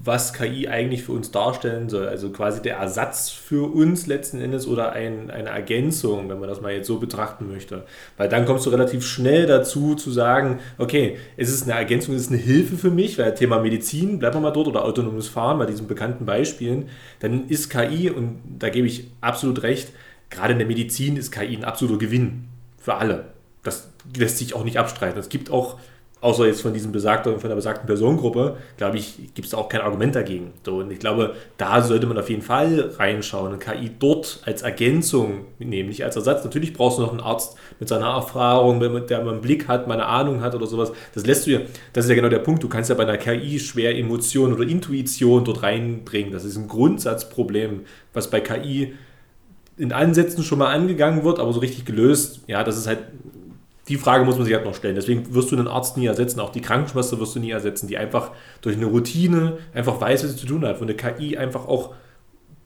was KI eigentlich für uns darstellen soll. Also quasi der Ersatz für uns letzten Endes oder ein, eine Ergänzung, wenn man das mal jetzt so betrachten möchte. Weil dann kommst du relativ schnell dazu zu sagen, okay, es ist eine Ergänzung, es ist eine Hilfe für mich, weil Thema Medizin, bleiben wir mal dort, oder autonomes Fahren bei diesen bekannten Beispielen, dann ist KI, und da gebe ich absolut recht, gerade in der Medizin ist KI ein absoluter Gewinn für alle. Das lässt sich auch nicht abstreiten. Es gibt auch außer jetzt von diesem besagten, von der besagten Personengruppe, glaube ich, gibt es auch kein Argument dagegen. So, und ich glaube, da sollte man auf jeden Fall reinschauen, und KI dort als Ergänzung nehmen, nicht als Ersatz. Natürlich brauchst du noch einen Arzt mit seiner Erfahrung, der mal einen Blick hat, mal eine Ahnung hat oder sowas. Das lässt du ja, das ist ja genau der Punkt. Du kannst ja bei einer KI schwer Emotionen oder Intuition dort reinbringen. Das ist ein Grundsatzproblem, was bei KI in Ansätzen schon mal angegangen wird, aber so richtig gelöst, ja, das ist halt die Frage muss man sich halt noch stellen. Deswegen wirst du einen Arzt nie ersetzen, auch die Krankenschwester wirst du nie ersetzen, die einfach durch eine Routine einfach weiß, was sie zu tun hat, wo eine KI einfach auch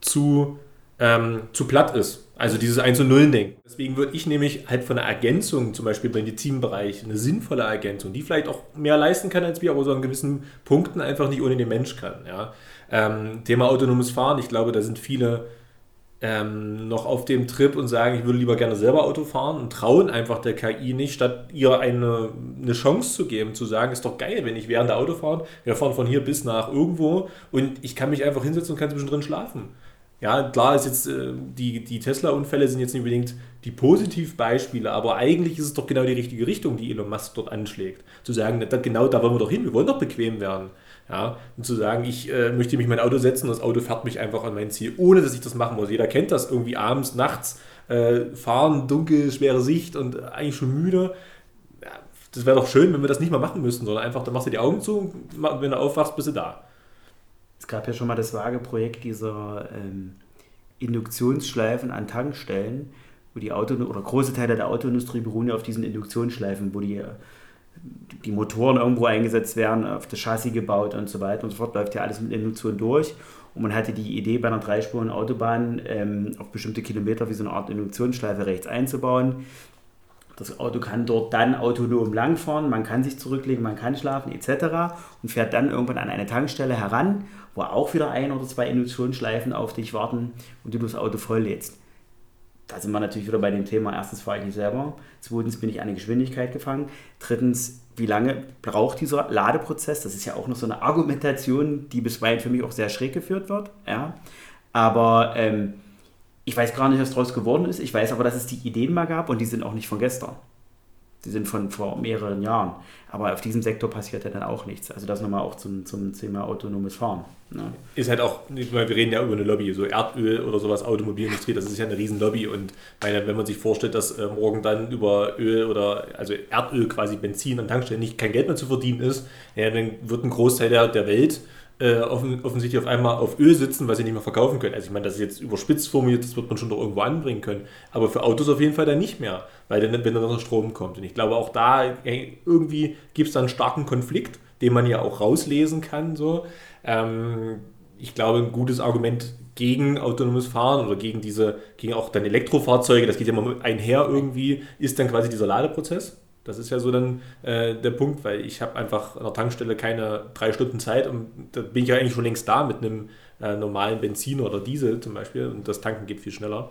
zu, ähm, zu platt ist. Also dieses 1 zu 0 Denken. Deswegen würde ich nämlich halt von einer Ergänzung, zum Beispiel beim Medizinbereich, eine sinnvolle Ergänzung, die vielleicht auch mehr leisten kann als wir, aber so an gewissen Punkten einfach nicht ohne den Mensch kann. Ja. Ähm, Thema autonomes Fahren, ich glaube, da sind viele ähm, noch auf dem Trip und sagen, ich würde lieber gerne selber Auto fahren und trauen einfach der KI nicht, statt ihr eine, eine Chance zu geben, zu sagen, ist doch geil, wenn ich während der Autofahrt, wir fahren von hier bis nach irgendwo und ich kann mich einfach hinsetzen und kann zwischendrin schlafen. Ja, klar ist jetzt, äh, die, die Tesla-Unfälle sind jetzt nicht unbedingt die Positivbeispiele, aber eigentlich ist es doch genau die richtige Richtung, die Elon Musk dort anschlägt. Zu sagen, genau da wollen wir doch hin, wir wollen doch bequem werden. Ja, und zu sagen, ich äh, möchte mich in mein Auto setzen, das Auto fährt mich einfach an mein Ziel, ohne dass ich das machen muss. Jeder kennt das irgendwie abends, nachts, äh, fahren, dunkel, schwere Sicht und eigentlich schon müde. Ja, das wäre doch schön, wenn wir das nicht mal machen müssten, sondern einfach, dann machst du die Augen zu und wenn du aufwachst, bist du da. Es gab ja schon mal das vage Projekt dieser ähm, Induktionsschleifen an Tankstellen, wo die Auto oder große Teile der Autoindustrie beruhen ja auf diesen Induktionsschleifen, wo die die Motoren irgendwo eingesetzt werden, auf das Chassis gebaut und so weiter und so fort, läuft ja alles mit Induktion durch. Und man hatte die Idee, bei einer dreispurigen Autobahn ähm, auf bestimmte Kilometer wie so eine Art Induktionsschleife rechts einzubauen. Das Auto kann dort dann autonom langfahren, man kann sich zurücklegen, man kann schlafen etc. und fährt dann irgendwann an eine Tankstelle heran, wo auch wieder ein oder zwei Induktionsschleifen auf dich warten und du das Auto volllädst da sind wir natürlich wieder bei dem Thema, erstens fahre ich nicht selber, zweitens bin ich an die Geschwindigkeit gefangen, drittens, wie lange braucht dieser Ladeprozess? Das ist ja auch noch so eine Argumentation, die bisweilen für mich auch sehr schräg geführt wird. Ja? Aber ähm, ich weiß gar nicht, was daraus geworden ist. Ich weiß aber, dass es die Ideen mal gab und die sind auch nicht von gestern. Die sind von vor mehreren Jahren. Aber auf diesem Sektor passiert ja dann auch nichts. Also das nochmal auch zum, zum Thema autonomes Fahren. Ne? Ist halt auch, wir reden ja über eine Lobby, so Erdöl oder sowas, Automobilindustrie, das ist ja eine riesen Lobby und meine, wenn man sich vorstellt, dass äh, morgen dann über Öl oder also Erdöl quasi Benzin an Tankstellen nicht kein Geld mehr zu verdienen ist, ja, dann wird ein Großteil der, der Welt äh, offensichtlich auf einmal auf Öl sitzen, was sie nicht mehr verkaufen können. Also ich meine, das ist jetzt überspitzt formuliert, das wird man schon doch irgendwo anbringen können. Aber für Autos auf jeden Fall dann nicht mehr, weil dann, wenn dann noch Strom kommt. Und ich glaube, auch da irgendwie gibt es da einen starken Konflikt, den man ja auch rauslesen kann. So. Ähm, ich glaube, ein gutes Argument gegen autonomes Fahren oder gegen diese, gegen auch dann Elektrofahrzeuge, das geht ja immer einher irgendwie, ist dann quasi dieser Ladeprozess. Das ist ja so dann äh, der Punkt, weil ich habe einfach an der Tankstelle keine drei Stunden Zeit und da bin ich ja eigentlich schon längst da mit einem äh, normalen Benzin oder Diesel zum Beispiel und das Tanken geht viel schneller.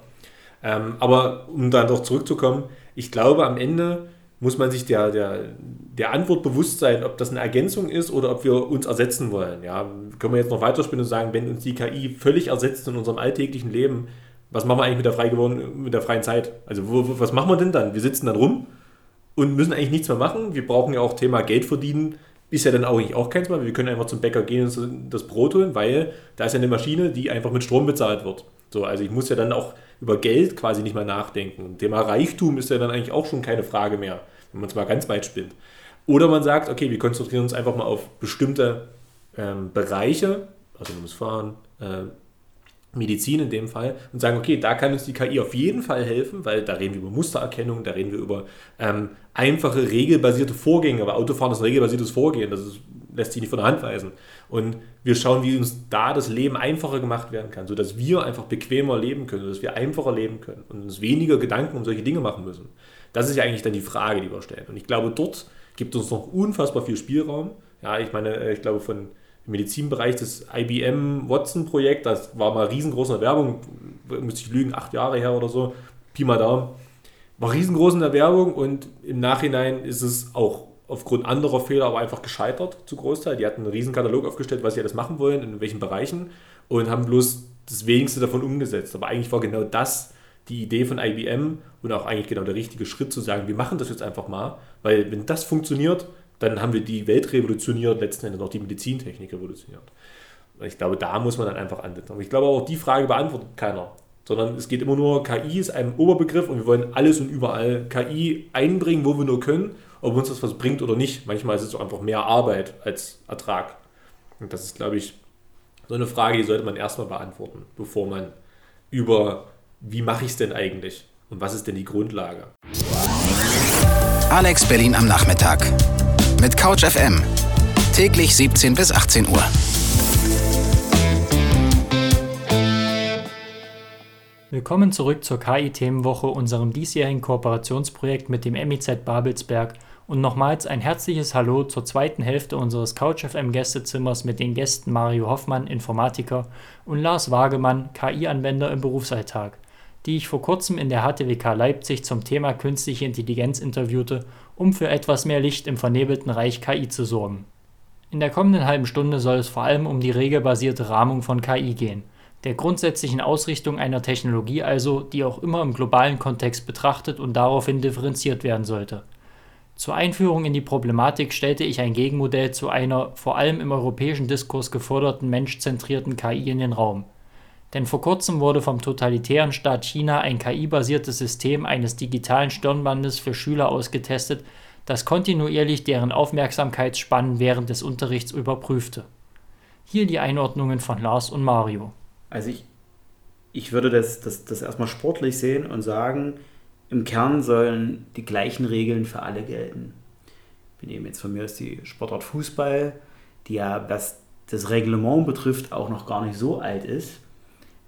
Ähm, aber um dann doch zurückzukommen, ich glaube am Ende muss man sich der, der, der Antwort bewusst sein, ob das eine Ergänzung ist oder ob wir uns ersetzen wollen. Ja, können wir jetzt noch weiterspielen und sagen, wenn uns die KI völlig ersetzt in unserem alltäglichen Leben, was machen wir eigentlich mit der, frei geworden, mit der freien Zeit? Also wo, was machen wir denn dann? Wir sitzen dann rum und müssen eigentlich nichts mehr machen. Wir brauchen ja auch Thema Geld verdienen. Ist ja dann auch, auch keins mehr. Wir können einfach zum Bäcker gehen und das Brot holen, weil da ist ja eine Maschine, die einfach mit Strom bezahlt wird. So, also ich muss ja dann auch über Geld quasi nicht mehr nachdenken. Thema Reichtum ist ja dann eigentlich auch schon keine Frage mehr, wenn man es mal ganz weit spinnt. Oder man sagt, okay, wir konzentrieren uns einfach mal auf bestimmte ähm, Bereiche, also man muss fahren, äh, Medizin in dem Fall und sagen, okay, da kann uns die KI auf jeden Fall helfen, weil da reden wir über Mustererkennung, da reden wir über ähm, einfache regelbasierte Vorgänge, aber Autofahren ist ein regelbasiertes Vorgehen, das ist, lässt sich nicht von der Hand weisen. Und wir schauen, wie uns da das Leben einfacher gemacht werden kann, sodass wir einfach bequemer leben können, dass wir einfacher leben können und uns weniger Gedanken um solche Dinge machen müssen. Das ist ja eigentlich dann die Frage, die wir stellen. Und ich glaube, dort gibt uns noch unfassbar viel Spielraum. Ja, ich meine, äh, ich glaube, von im Medizinbereich das IBM Watson-Projekt, das war mal riesengroß in der Werbung, müsste ich lügen, acht Jahre her oder so, Pi mal Daumen, war riesengroß in der Werbung und im Nachhinein ist es auch aufgrund anderer Fehler aber einfach gescheitert zu Großteil. Die hatten einen riesen Katalog aufgestellt, was sie alles machen wollen, in welchen Bereichen und haben bloß das wenigste davon umgesetzt. Aber eigentlich war genau das die Idee von IBM und auch eigentlich genau der richtige Schritt zu sagen, wir machen das jetzt einfach mal, weil wenn das funktioniert, dann haben wir die Welt revolutioniert, letzten Endes auch die Medizintechnik revolutioniert. Ich glaube, da muss man dann einfach ansetzen. Aber ich glaube auch, die Frage beantwortet keiner. Sondern es geht immer nur, KI ist ein Oberbegriff und wir wollen alles und überall KI einbringen, wo wir nur können, ob uns das was bringt oder nicht. Manchmal ist es auch einfach mehr Arbeit als Ertrag. Und das ist, glaube ich, so eine Frage, die sollte man erstmal beantworten, bevor man über, wie mache ich es denn eigentlich und was ist denn die Grundlage. Alex Berlin am Nachmittag mit Couch FM. Täglich 17 bis 18 Uhr. Willkommen zurück zur KI-Themenwoche, unserem diesjährigen Kooperationsprojekt mit dem MIZ Babelsberg und nochmals ein herzliches Hallo zur zweiten Hälfte unseres Couch FM Gästezimmers mit den Gästen Mario Hoffmann, Informatiker, und Lars Wagemann, KI-Anwender im Berufsalltag, die ich vor kurzem in der HTWK Leipzig zum Thema künstliche Intelligenz interviewte um für etwas mehr Licht im vernebelten Reich KI zu sorgen. In der kommenden halben Stunde soll es vor allem um die regelbasierte Rahmung von KI gehen, der grundsätzlichen Ausrichtung einer Technologie also, die auch immer im globalen Kontext betrachtet und daraufhin differenziert werden sollte. Zur Einführung in die Problematik stellte ich ein Gegenmodell zu einer vor allem im europäischen Diskurs geforderten menschzentrierten KI in den Raum. Denn vor kurzem wurde vom totalitären Staat China ein KI-basiertes System eines digitalen Stirnbandes für Schüler ausgetestet, das kontinuierlich deren Aufmerksamkeitsspannen während des Unterrichts überprüfte. Hier die Einordnungen von Lars und Mario. Also ich, ich würde das, das, das erstmal sportlich sehen und sagen, im Kern sollen die gleichen Regeln für alle gelten. Wir nehmen jetzt von mir aus die Sportart Fußball, die ja, was das Reglement betrifft, auch noch gar nicht so alt ist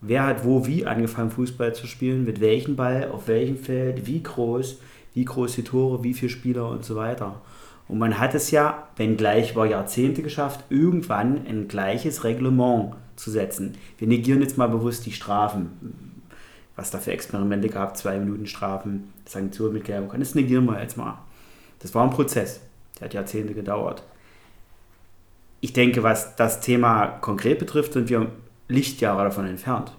wer hat wo wie angefangen Fußball zu spielen, mit welchem Ball, auf welchem Feld, wie groß, wie groß die Tore, wie viele Spieler und so weiter. Und man hat es ja, wenngleich über Jahrzehnte geschafft, irgendwann ein gleiches Reglement zu setzen. Wir negieren jetzt mal bewusst die Strafen. Was da für Experimente gab, zwei Minuten Strafen, Sanktionen mit gelber Das negieren wir jetzt mal. Das war ein Prozess, der hat Jahrzehnte gedauert. Ich denke, was das Thema konkret betrifft, sind wir Lichtjahre davon entfernt.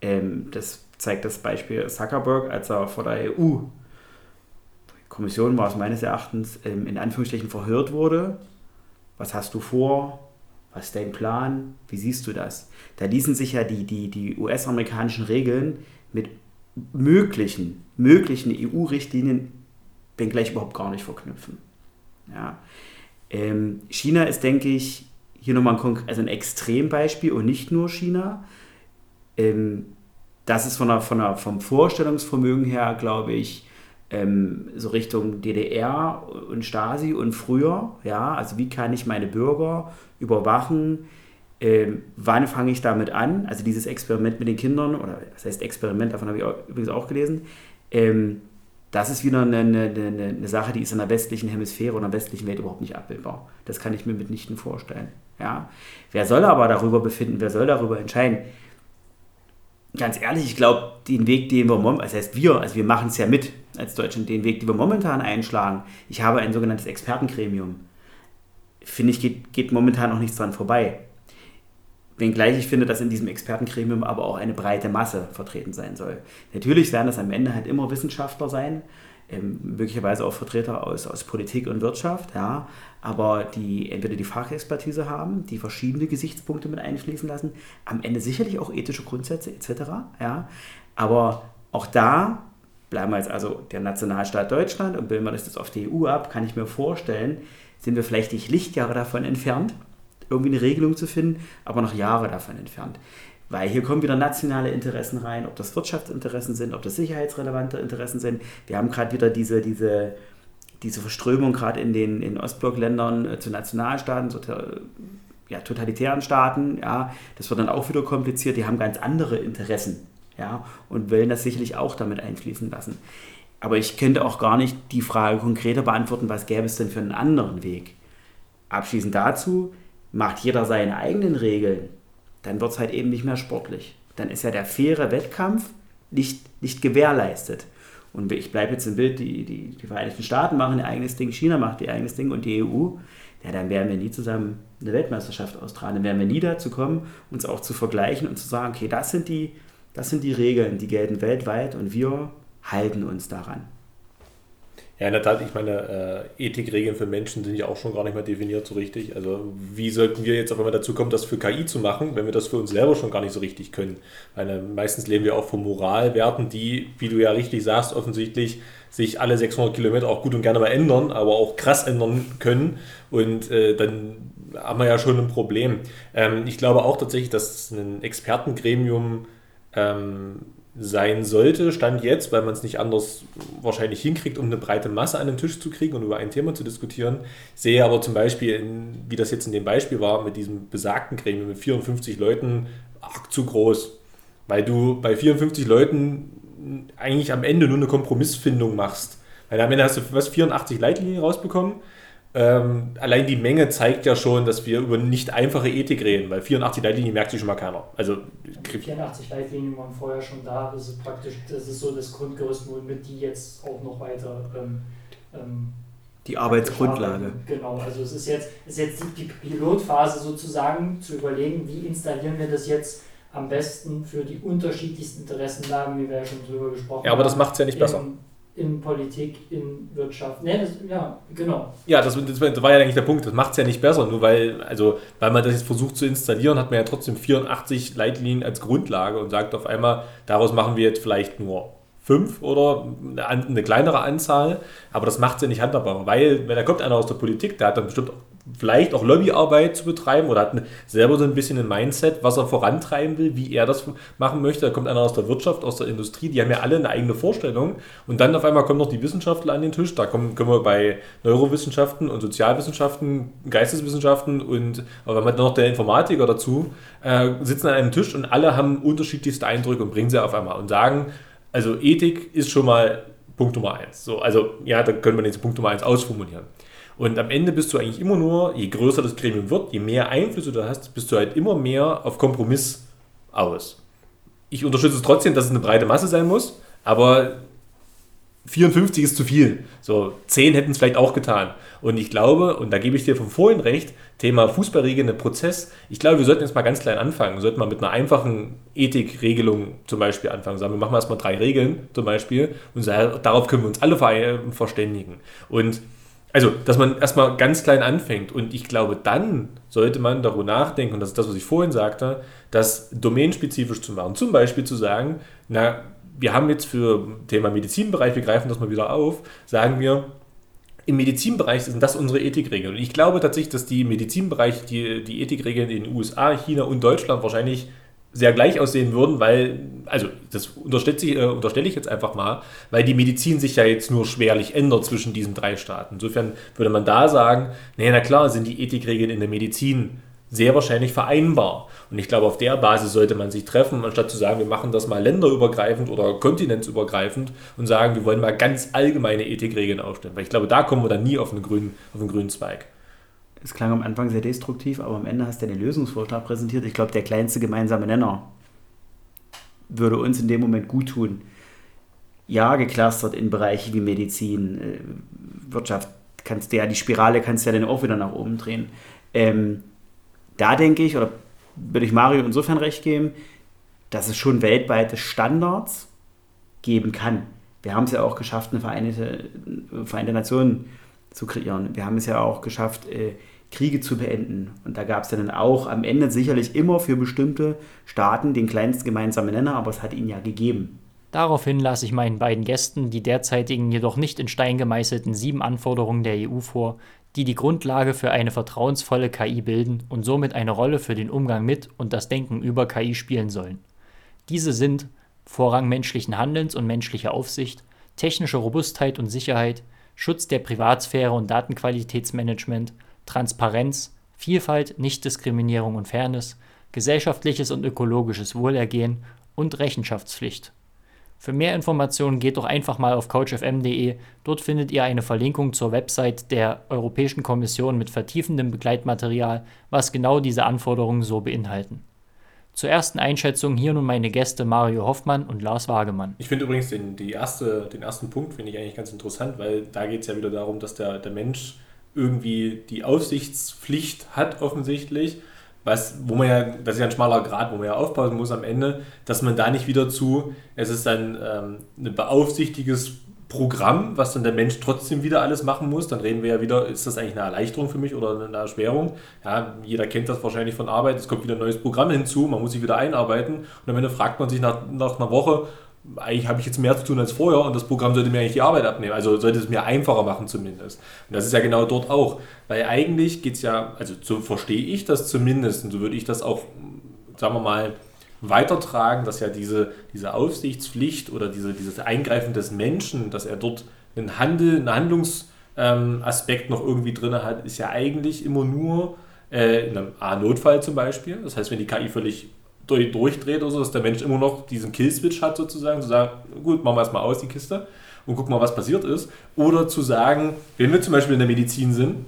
Ähm, das zeigt das Beispiel Zuckerberg, als er vor der EU Kommission war es meines Erachtens ähm, in Anführungsstrichen verhört wurde. Was hast du vor? Was ist dein Plan? Wie siehst du das? Da ließen sich ja die, die, die US-amerikanischen Regeln mit möglichen, möglichen EU-Richtlinien gleich überhaupt gar nicht verknüpfen. Ja. Ähm, China ist, denke ich, hier nochmal ein, also ein Extrembeispiel und nicht nur China. Ähm, das ist von der, von der, vom Vorstellungsvermögen her, glaube ich, ähm, so Richtung DDR und Stasi und früher. Ja, also wie kann ich meine Bürger überwachen? Ähm, wann fange ich damit an? Also dieses Experiment mit den Kindern, oder das heißt Experiment, davon habe ich auch, übrigens auch gelesen. Ähm, das ist wieder eine, eine, eine, Sache, die ist in der westlichen Hemisphäre und der westlichen Welt überhaupt nicht abbildbar. Das kann ich mir mitnichten vorstellen. Ja? Wer soll aber darüber befinden, wer soll darüber entscheiden? Ganz ehrlich, ich glaube, den Weg, den wir momentan, das heißt wir, also wir machen es ja mit als Deutschland, den Weg, den wir momentan einschlagen, ich habe ein sogenanntes Expertengremium, finde ich, geht, geht momentan noch nichts dran vorbei. Wenngleich ich finde, dass in diesem Expertengremium aber auch eine breite Masse vertreten sein soll. Natürlich werden das am Ende halt immer Wissenschaftler sein, ähm, möglicherweise auch Vertreter aus, aus Politik und Wirtschaft, ja, aber die entweder die Fachexpertise haben, die verschiedene Gesichtspunkte mit einfließen lassen, am Ende sicherlich auch ethische Grundsätze etc. Ja, aber auch da bleiben wir jetzt also der Nationalstaat Deutschland und bilden wir das jetzt auf die EU ab, kann ich mir vorstellen, sind wir vielleicht nicht Lichtjahre davon entfernt, irgendwie eine Regelung zu finden, aber noch Jahre davon entfernt. Weil hier kommen wieder nationale Interessen rein, ob das Wirtschaftsinteressen sind, ob das sicherheitsrelevante Interessen sind. Wir haben gerade wieder diese, diese, diese Verströmung gerade in den in Ostblockländern äh, zu Nationalstaaten, zu ja, totalitären Staaten. Ja, das wird dann auch wieder kompliziert. Die haben ganz andere Interessen ja, und wollen das sicherlich auch damit einfließen lassen. Aber ich könnte auch gar nicht die Frage konkreter beantworten, was gäbe es denn für einen anderen Weg. Abschließend dazu, macht jeder seine eigenen Regeln, dann wird es halt eben nicht mehr sportlich. Dann ist ja der faire Wettkampf nicht, nicht gewährleistet. Und ich bleibe jetzt im Bild, die, die, die Vereinigten Staaten machen ihr eigenes Ding, China macht ihr eigenes Ding und die EU, ja, dann werden wir nie zusammen eine Weltmeisterschaft austragen. Dann werden wir nie dazu kommen, uns auch zu vergleichen und zu sagen, okay, das sind die, das sind die Regeln, die gelten weltweit und wir halten uns daran. Ja, in der Tat, ich meine, äh, Ethikregeln für Menschen sind ja auch schon gar nicht mehr definiert so richtig. Also wie sollten wir jetzt auf einmal dazu kommen, das für KI zu machen, wenn wir das für uns selber schon gar nicht so richtig können? Äh, meistens leben wir auch von Moralwerten, die, wie du ja richtig sagst, offensichtlich sich alle 600 Kilometer auch gut und gerne mal ändern, aber auch krass ändern können. Und äh, dann haben wir ja schon ein Problem. Ähm, ich glaube auch tatsächlich, dass ein Expertengremium ähm, sein sollte, stand jetzt, weil man es nicht anders wahrscheinlich hinkriegt, um eine breite Masse an den Tisch zu kriegen und über ein Thema zu diskutieren. Sehe aber zum Beispiel, in, wie das jetzt in dem Beispiel war, mit diesem besagten Gremium mit 54 Leuten, arg zu groß. Weil du bei 54 Leuten eigentlich am Ende nur eine Kompromissfindung machst. Weil am Ende hast du was 84 Leitlinien rausbekommen ähm, allein die Menge zeigt ja schon, dass wir über nicht einfache Ethik reden, weil 84 Leitlinien merkt sich schon mal keiner. Also, 84 Leitlinien waren vorher schon da, das ist praktisch, das ist so das Grundgerüst, womit die jetzt auch noch weiter ähm, ähm, die Arbeitsgrundlage. Genau, also es ist jetzt, ist jetzt die Pilotphase sozusagen, zu überlegen, wie installieren wir das jetzt am besten für die unterschiedlichsten Interessenlagen, wie wir ja schon drüber gesprochen haben. Ja, aber das macht es ja nicht besser in Politik, in Wirtschaft. Nee, das, ja, genau. Ja, das, das, war ja eigentlich der Punkt. Das macht es ja nicht besser. Nur weil, also, weil man das jetzt versucht zu installieren, hat man ja trotzdem 84 Leitlinien als Grundlage und sagt auf einmal, daraus machen wir jetzt vielleicht nur fünf oder eine, eine kleinere Anzahl. Aber das macht es ja nicht handhabbar. Weil, wenn da kommt einer aus der Politik, der hat dann bestimmt vielleicht auch Lobbyarbeit zu betreiben oder hat selber so ein bisschen ein Mindset, was er vorantreiben will, wie er das machen möchte. Da kommt einer aus der Wirtschaft, aus der Industrie, die haben ja alle eine eigene Vorstellung. Und dann auf einmal kommen noch die Wissenschaftler an den Tisch. Da kommen, können wir bei Neurowissenschaften und Sozialwissenschaften, Geisteswissenschaften und aber dann noch der Informatiker dazu, äh, sitzen an einem Tisch und alle haben unterschiedlichste Eindrücke und bringen sie auf einmal und sagen, also Ethik ist schon mal Punkt Nummer eins. So, also ja, da können wir jetzt Punkt Nummer eins ausformulieren. Und am Ende bist du eigentlich immer nur, je größer das Gremium wird, je mehr Einflüsse du hast, bist du halt immer mehr auf Kompromiss aus. Ich unterstütze es trotzdem, dass es eine breite Masse sein muss, aber 54 ist zu viel. So 10 hätten es vielleicht auch getan. Und ich glaube, und da gebe ich dir von vorhin recht, Thema fußballregelnder Prozess, ich glaube, wir sollten jetzt mal ganz klein anfangen. Wir sollten mal mit einer einfachen Ethikregelung zum Beispiel anfangen. Sagen wir machen erstmal drei Regeln zum Beispiel und darauf können wir uns alle verständigen. Und also, dass man erstmal ganz klein anfängt. Und ich glaube, dann sollte man darüber nachdenken, und das ist das, was ich vorhin sagte, das domänenspezifisch zu machen. Zum Beispiel zu sagen, na, wir haben jetzt für Thema Medizinbereich, wir greifen das mal wieder auf, sagen wir, im Medizinbereich sind das unsere Ethikregeln. Und ich glaube tatsächlich, dass die Medizinbereich, die, die Ethikregeln in den USA, China und Deutschland wahrscheinlich sehr gleich aussehen würden, weil, also das unterstelle ich, äh, unterstelle ich jetzt einfach mal, weil die Medizin sich ja jetzt nur schwerlich ändert zwischen diesen drei Staaten. Insofern würde man da sagen, naja, na klar, sind die Ethikregeln in der Medizin sehr wahrscheinlich vereinbar. Und ich glaube, auf der Basis sollte man sich treffen, anstatt zu sagen, wir machen das mal länderübergreifend oder kontinentsübergreifend und sagen, wir wollen mal ganz allgemeine Ethikregeln aufstellen. Weil ich glaube, da kommen wir dann nie auf einen grünen, auf einen grünen Zweig. Es klang am Anfang sehr destruktiv, aber am Ende hast du einen Lösungsvorschlag präsentiert. Ich glaube, der kleinste gemeinsame Nenner würde uns in dem Moment gut tun. Ja, geklustert in Bereiche wie Medizin, äh, Wirtschaft, kannst du ja, die Spirale kannst du ja dann auch wieder nach oben drehen. Ähm, da denke ich, oder würde ich Mario insofern recht geben, dass es schon weltweite Standards geben kann. Wir haben es ja auch geschafft, eine Vereinigte, Vereinte Nationen zu kreieren. Wir haben es ja auch geschafft, äh, Kriege zu beenden. Und da gab es dann auch am Ende sicherlich immer für bestimmte Staaten den kleinsten gemeinsamen Nenner, aber es hat ihn ja gegeben. Daraufhin lasse ich meinen beiden Gästen die derzeitigen jedoch nicht in Stein gemeißelten sieben Anforderungen der EU vor, die die Grundlage für eine vertrauensvolle KI bilden und somit eine Rolle für den Umgang mit und das Denken über KI spielen sollen. Diese sind Vorrang menschlichen Handelns und menschlicher Aufsicht, technische Robustheit und Sicherheit, Schutz der Privatsphäre und Datenqualitätsmanagement, Transparenz, Vielfalt, Nichtdiskriminierung und Fairness, gesellschaftliches und ökologisches Wohlergehen und Rechenschaftspflicht. Für mehr Informationen geht doch einfach mal auf couchfm.de. Dort findet ihr eine Verlinkung zur Website der Europäischen Kommission mit vertiefendem Begleitmaterial, was genau diese Anforderungen so beinhalten. Zur ersten Einschätzung hier nun meine Gäste Mario Hoffmann und Lars Wagemann. Ich finde übrigens den, die erste, den ersten Punkt finde ich eigentlich ganz interessant, weil da geht es ja wieder darum, dass der, der Mensch irgendwie die Aufsichtspflicht hat offensichtlich was, wo man ja, das ist ja ein schmaler Grad, wo man ja aufpassen muss am Ende, dass man da nicht wieder zu, es ist dann ähm, ein beaufsichtiges Programm, was dann der Mensch trotzdem wieder alles machen muss, dann reden wir ja wieder, ist das eigentlich eine Erleichterung für mich oder eine Erschwerung? Ja, jeder kennt das wahrscheinlich von Arbeit, es kommt wieder ein neues Programm hinzu, man muss sich wieder einarbeiten und am Ende fragt man sich nach, nach einer Woche, eigentlich habe ich jetzt mehr zu tun als vorher und das Programm sollte mir eigentlich die Arbeit abnehmen. Also sollte es mir einfacher machen zumindest. Und das ist ja genau dort auch. Weil eigentlich geht es ja, also so verstehe ich das zumindest und so würde ich das auch, sagen wir mal, weitertragen, dass ja diese, diese Aufsichtspflicht oder diese, dieses Eingreifen des Menschen, dass er dort einen Handel, einen Handlungsaspekt ähm, noch irgendwie drin hat, ist ja eigentlich immer nur äh, in einem A-Notfall zum Beispiel. Das heißt, wenn die KI völlig durchdreht oder so, dass der Mensch immer noch diesen Killswitch hat sozusagen, zu sagen, gut, machen wir erstmal aus die Kiste und gucken mal, was passiert ist. Oder zu sagen, wenn wir zum Beispiel in der Medizin sind,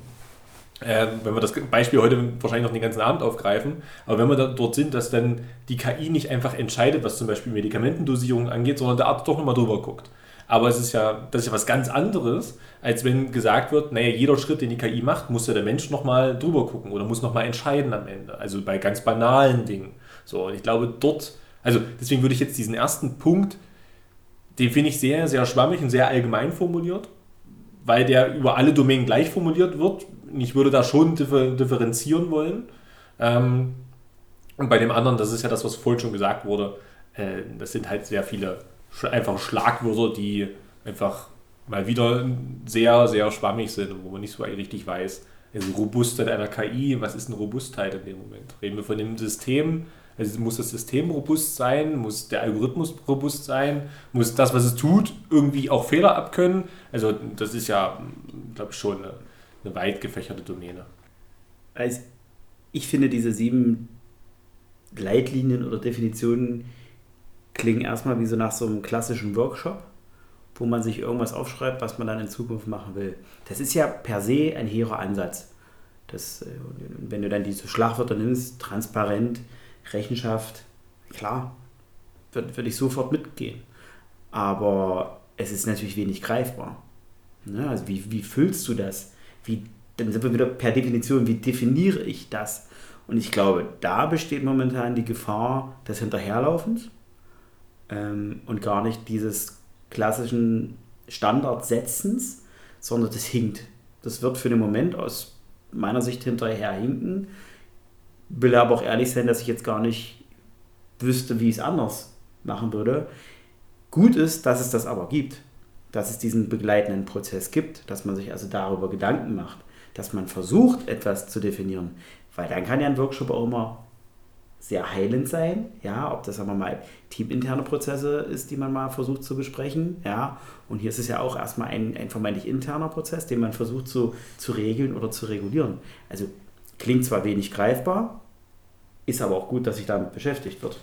äh, wenn wir das Beispiel heute wahrscheinlich noch den ganzen Abend aufgreifen, aber wenn wir da dort sind, dass dann die KI nicht einfach entscheidet, was zum Beispiel Medikamentendosierung angeht, sondern der Arzt doch nochmal drüber guckt. Aber es ist ja, das ist ja was ganz anderes, als wenn gesagt wird, naja, jeder Schritt, den die KI macht, muss ja der Mensch nochmal drüber gucken oder muss nochmal entscheiden am Ende. Also bei ganz banalen Dingen. So, und ich glaube, dort, also deswegen würde ich jetzt diesen ersten Punkt, den finde ich sehr, sehr schwammig und sehr allgemein formuliert, weil der über alle Domänen gleich formuliert wird. Ich würde da schon differenzieren wollen. Ähm, und bei dem anderen, das ist ja das, was vorhin schon gesagt wurde, äh, das sind halt sehr viele einfach Schlagwörter, die einfach mal wieder sehr, sehr schwammig sind und wo man nicht so richtig weiß. Also Robustheit einer KI, was ist eine Robustheit in dem Moment? Reden wir von dem System, also muss das System robust sein, muss der Algorithmus robust sein, muss das, was es tut, irgendwie auch Fehler abkönnen. Also das ist ja, glaube ich, schon eine, eine weit gefächerte Domäne. Also ich finde diese sieben Leitlinien oder Definitionen klingen erstmal wie so nach so einem klassischen Workshop, wo man sich irgendwas aufschreibt, was man dann in Zukunft machen will. Das ist ja per se ein hehrer Ansatz. Das, äh, wenn du dann diese Schlagwörter nimmst, transparent, Rechenschaft, klar, würde würd ich sofort mitgehen. Aber es ist natürlich wenig greifbar. Ne? Also wie, wie füllst du das? Wie, dann sind wir wieder per Definition, wie definiere ich das? Und ich glaube, da besteht momentan die Gefahr des Hinterherlaufens ähm, und gar nicht dieses klassischen Standardsetzens, sondern das hinkt. Das wird für den Moment aus meiner Sicht hinterher hinken. Will aber auch ehrlich sein, dass ich jetzt gar nicht wüsste, wie ich es anders machen würde. Gut ist, dass es das aber gibt, dass es diesen begleitenden Prozess gibt, dass man sich also darüber Gedanken macht, dass man versucht, etwas zu definieren, weil dann kann ja ein Workshop auch immer sehr heilend sein, ja, ob das aber mal teaminterne Prozesse ist, die man mal versucht zu besprechen, ja, und hier ist es ja auch erstmal ein, ein vermeintlich interner Prozess, den man versucht zu, zu regeln oder zu regulieren. Also klingt zwar wenig greifbar, ist aber auch gut, dass sich damit beschäftigt wird.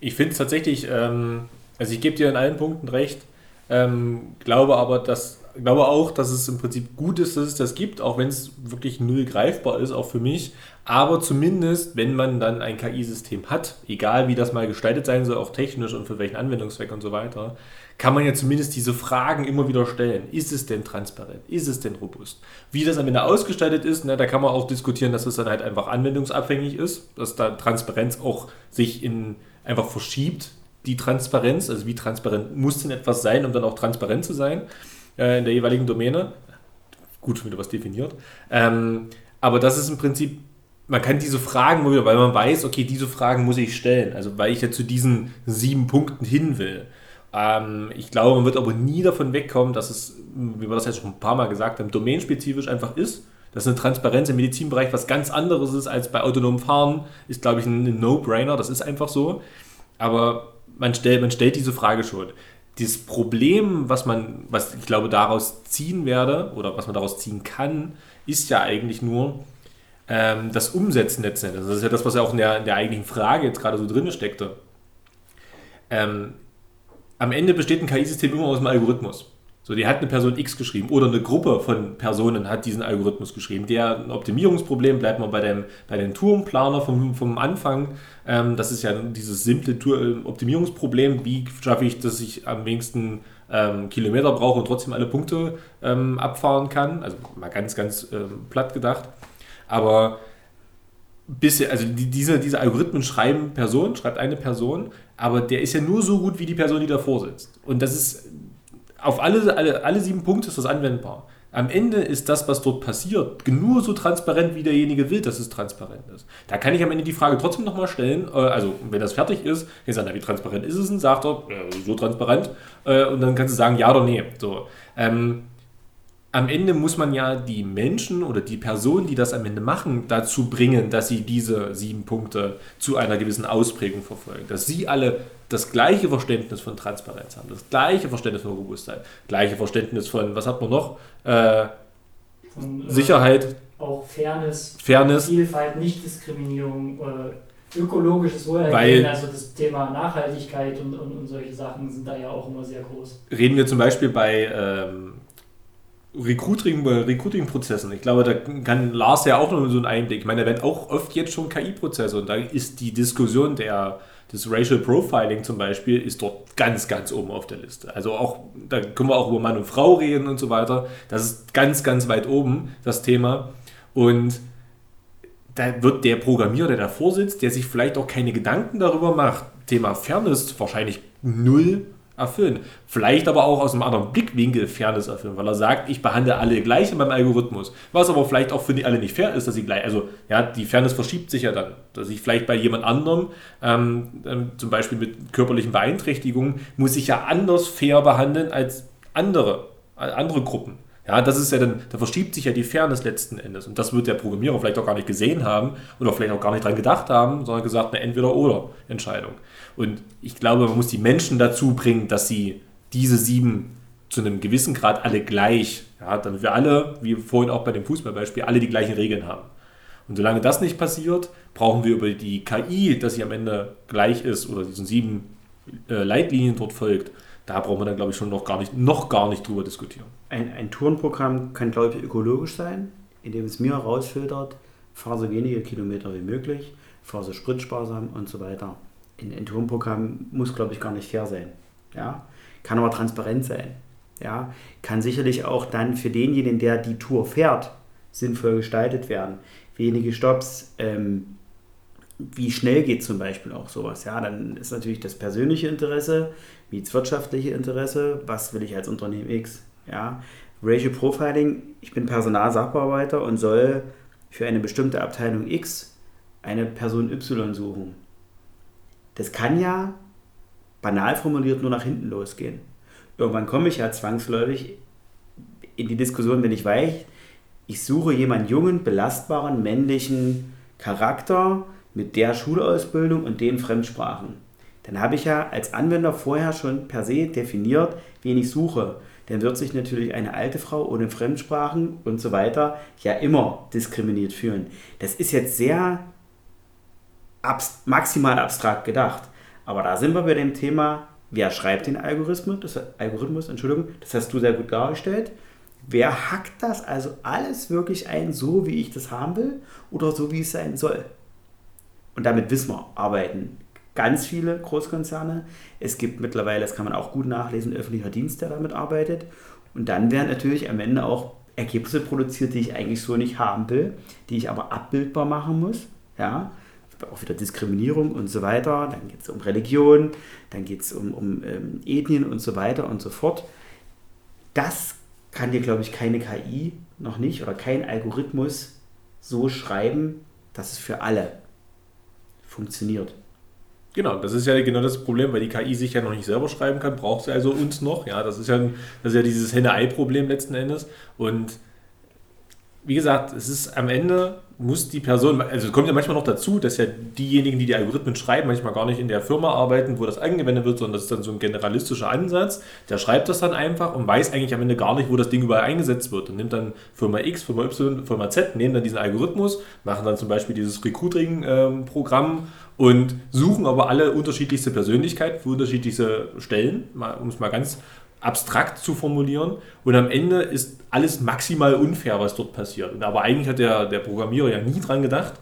Ich finde es tatsächlich ähm, also ich gebe dir in allen Punkten recht, ähm, glaube aber, dass, glaube auch, dass es im Prinzip gut ist, dass es das gibt, auch wenn es wirklich null greifbar ist, auch für mich. Aber zumindest, wenn man dann ein KI-System hat, egal wie das mal gestaltet sein soll, auch technisch und für welchen Anwendungszweck und so weiter, kann man ja zumindest diese Fragen immer wieder stellen. Ist es denn transparent? Ist es denn robust? Wie das am Ende ausgestaltet ist, ne, da kann man auch diskutieren, dass es dann halt einfach anwendungsabhängig ist, dass da Transparenz auch sich in einfach verschiebt die Transparenz, also wie transparent muss denn etwas sein, um dann auch transparent zu sein äh, in der jeweiligen Domäne. Gut, schon wieder was definiert. Ähm, aber das ist im Prinzip, man kann diese Fragen weil man weiß, okay, diese Fragen muss ich stellen, also weil ich ja zu diesen sieben Punkten hin will. Ähm, ich glaube, man wird aber nie davon wegkommen, dass es, wie wir das jetzt schon ein paar Mal gesagt haben, domainspezifisch einfach ist. Dass eine Transparenz im Medizinbereich was ganz anderes ist als bei autonomem Fahren, ist, glaube ich, ein No-Brainer. Das ist einfach so. Aber man, stellt, man stellt diese Frage schon. Das Problem, was man, was ich glaube, daraus ziehen werde oder was man daraus ziehen kann, ist ja eigentlich nur ähm, das Umsetzen letztendlich. Das ist ja das, was ja auch in der, in der eigentlichen Frage jetzt gerade so drin steckte. Ähm, am Ende besteht ein KI-System immer aus einem Algorithmus. So, die hat eine Person X geschrieben oder eine Gruppe von Personen hat diesen Algorithmus geschrieben. Der ein Optimierungsproblem, bleibt man bei dem, bei dem Turmplaner vom, vom Anfang. Ähm, das ist ja dieses simple Optimierungsproblem. Wie schaffe ich, dass ich am wenigsten ähm, Kilometer brauche und trotzdem alle Punkte ähm, abfahren kann? Also mal ganz, ganz ähm, platt gedacht. Aber bisher, also die, diese, diese Algorithmen schreiben Personen, schreibt eine Person, aber der ist ja nur so gut wie die Person, die davor sitzt. Und das ist auf alle, alle, alle sieben Punkte ist das anwendbar. Am Ende ist das, was dort passiert, nur so transparent, wie derjenige will, dass es transparent ist. Da kann ich am Ende die Frage trotzdem nochmal stellen, äh, also wenn das fertig ist, ich sagen, wie transparent ist es denn? Sagt er, so transparent. Äh, und dann kannst du sagen, ja oder nee. So. Ähm, am Ende muss man ja die Menschen oder die Personen, die das am Ende machen, dazu bringen, dass sie diese sieben Punkte zu einer gewissen Ausprägung verfolgen. Dass sie alle das gleiche Verständnis von Transparenz haben, das gleiche Verständnis von Robustheit, gleiche Verständnis von, was hat man noch? Äh, von, äh, Sicherheit. Auch Fairness, Fairness. Vielfalt, Nichtdiskriminierung, äh, ökologisches Wohlergehen, also das Thema Nachhaltigkeit und, und, und, solche Sachen sind da ja auch immer sehr groß. Reden wir zum Beispiel bei ähm, Recruiting, Recruiting-Prozessen. Ich glaube, da kann Lars ja auch noch so einen Einblick. Ich meine, da werden auch oft jetzt schon KI-Prozesse und da ist die Diskussion der das Racial Profiling zum Beispiel ist dort ganz, ganz oben auf der Liste. Also auch, da können wir auch über Mann und Frau reden und so weiter. Das ist ganz, ganz weit oben, das Thema. Und da wird der Programmierer, der davor sitzt, der sich vielleicht auch keine Gedanken darüber macht, Thema Fairness wahrscheinlich null erfüllen. Vielleicht aber auch aus einem anderen Blickwinkel Fairness erfüllen, weil er sagt, ich behandle alle gleich in meinem Algorithmus. Was aber vielleicht auch für die alle nicht fair ist, dass sie gleich, also ja, die Fairness verschiebt sich ja dann, dass ich vielleicht bei jemand anderem, ähm, ähm, zum Beispiel mit körperlichen Beeinträchtigungen, muss ich ja anders fair behandeln als andere, andere Gruppen. Ja, das ist ja dann, da verschiebt sich ja die Fairness letzten Endes. Und das wird der Programmierer vielleicht auch gar nicht gesehen haben oder vielleicht auch gar nicht dran gedacht haben, sondern gesagt, eine Entweder-Oder-Entscheidung. Und ich glaube, man muss die Menschen dazu bringen, dass sie diese sieben zu einem gewissen Grad alle gleich, ja, damit wir alle, wie vorhin auch bei dem Fußballbeispiel, alle die gleichen Regeln haben. Und solange das nicht passiert, brauchen wir über die KI, dass sie am Ende gleich ist oder diesen sieben äh, Leitlinien dort folgt, da brauchen wir dann, glaube ich, schon noch gar nicht, noch gar nicht drüber diskutieren. Ein, ein Tourenprogramm kann, glaube ich, ökologisch sein, indem es mir herausfiltert, fahre so wenige Kilometer wie möglich, fahre so spritsparsam und so weiter. Ein, Tourenprogramm muss, glaube ich, gar nicht fair sein. Ja? kann aber transparent sein. Ja, kann sicherlich auch dann für denjenigen, der die Tour fährt, sinnvoll gestaltet werden. Wenige Stops, ähm, wie schnell geht zum Beispiel auch sowas. Ja, dann ist natürlich das persönliche Interesse, wie das wirtschaftliche Interesse, was will ich als Unternehmen X. Ja, Racial Profiling, ich bin Personalsachbearbeiter und soll für eine bestimmte Abteilung X eine Person Y suchen. Das kann ja banal formuliert nur nach hinten losgehen. Irgendwann komme ich ja zwangsläufig in die Diskussion, wenn ich weiß, ich suche jemanden jungen, belastbaren, männlichen Charakter mit der Schulausbildung und den Fremdsprachen. Dann habe ich ja als Anwender vorher schon per se definiert, wen ich suche. Dann wird sich natürlich eine alte Frau ohne Fremdsprachen und so weiter ja immer diskriminiert fühlen. Das ist jetzt sehr abs maximal abstrakt gedacht. Aber da sind wir bei dem Thema, wer schreibt den Algorithmus? Das, Algorithmus, Entschuldigung, das hast du sehr gut dargestellt. Wer hackt das also alles wirklich ein, so wie ich das haben will oder so wie es sein soll? Und damit wissen wir, arbeiten ganz viele Großkonzerne. Es gibt mittlerweile, das kann man auch gut nachlesen, öffentlicher Dienst, der damit arbeitet. Und dann werden natürlich am Ende auch Ergebnisse produziert, die ich eigentlich so nicht haben will, die ich aber abbildbar machen muss. Ja, auch wieder Diskriminierung und so weiter. Dann geht es um Religion, dann geht es um, um ähm, Ethnien und so weiter und so fort. Das kann dir, glaube ich, keine KI noch nicht oder kein Algorithmus so schreiben, dass es für alle funktioniert. Genau, das ist ja genau das Problem, weil die KI sich ja noch nicht selber schreiben kann, braucht sie also uns noch. Ja, das ist ja, das ist ja dieses Henne-Ei-Problem letzten Endes. Und wie gesagt, es ist am Ende muss die Person, also es kommt ja manchmal noch dazu, dass ja diejenigen, die die Algorithmen schreiben, manchmal gar nicht in der Firma arbeiten, wo das angewendet wird, sondern das ist dann so ein generalistischer Ansatz. Der schreibt das dann einfach und weiß eigentlich am Ende gar nicht, wo das Ding überall eingesetzt wird. Und nimmt dann Firma X, Firma Y, Firma Z, nehmen dann diesen Algorithmus, machen dann zum Beispiel dieses Recruiting-Programm und suchen aber alle unterschiedlichste Persönlichkeit für unterschiedlichste Stellen, um es mal ganz abstrakt zu formulieren. Und am Ende ist alles maximal unfair, was dort passiert. Aber eigentlich hat der, der Programmierer ja nie dran gedacht,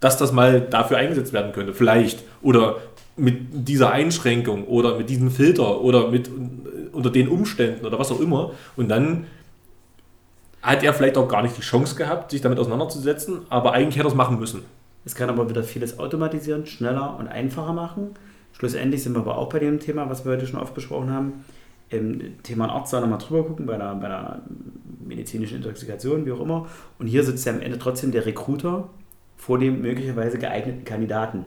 dass das mal dafür eingesetzt werden könnte. Vielleicht. Oder mit dieser Einschränkung oder mit diesem Filter oder mit unter den Umständen oder was auch immer. Und dann hat er vielleicht auch gar nicht die Chance gehabt, sich damit auseinanderzusetzen, aber eigentlich hätte er es machen müssen. Es kann aber wieder vieles automatisieren, schneller und einfacher machen. Schlussendlich sind wir aber auch bei dem Thema, was wir heute schon oft besprochen haben im Thema Arzt da nochmal drüber gucken, bei einer, bei einer medizinischen Intoxikation, wie auch immer. Und hier sitzt ja am Ende trotzdem der Recruiter vor dem möglicherweise geeigneten Kandidaten.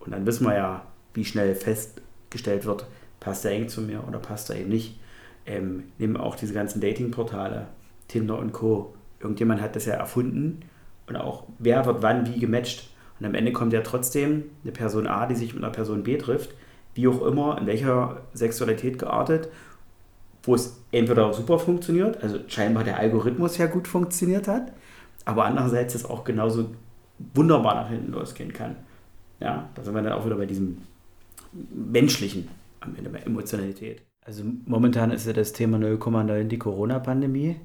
Und dann wissen wir ja, wie schnell festgestellt wird, passt er eng zu mir oder passt er eben nicht. Ähm, nehmen auch diese ganzen Datingportale, Tinder und Co. Irgendjemand hat das ja erfunden und auch wer wird wann wie gematcht. Und am Ende kommt ja trotzdem eine Person A, die sich mit einer Person B trifft wie auch immer, in welcher Sexualität geartet, wo es entweder super funktioniert, also scheinbar der Algorithmus ja gut funktioniert hat, aber andererseits es auch genauso wunderbar nach hinten losgehen kann. Ja, da sind wir dann auch wieder bei diesem menschlichen, am Ende bei Emotionalität. Also momentan ist ja das Thema 0,9 die Corona-Pandemie.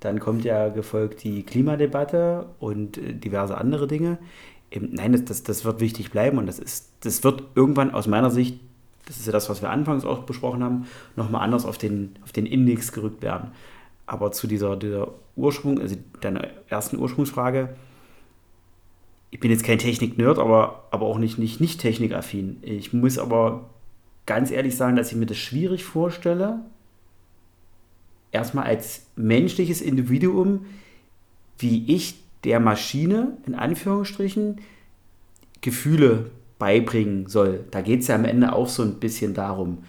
Dann kommt ja gefolgt die Klimadebatte und äh, diverse andere Dinge. Nein, das, das, wird wichtig bleiben und das, ist, das wird irgendwann aus meiner Sicht das ist ja das, was wir anfangs auch besprochen haben, nochmal anders auf den, auf den Index gerückt werden. Aber zu dieser, dieser Ursprung, also deiner ersten Ursprungsfrage, ich bin jetzt kein Technik-Nerd, aber, aber auch nicht, nicht, nicht technikaffin. Ich muss aber ganz ehrlich sagen, dass ich mir das schwierig vorstelle, erstmal als menschliches Individuum, wie ich der Maschine, in Anführungsstrichen, Gefühle beibringen soll. Da geht es ja am Ende auch so ein bisschen darum.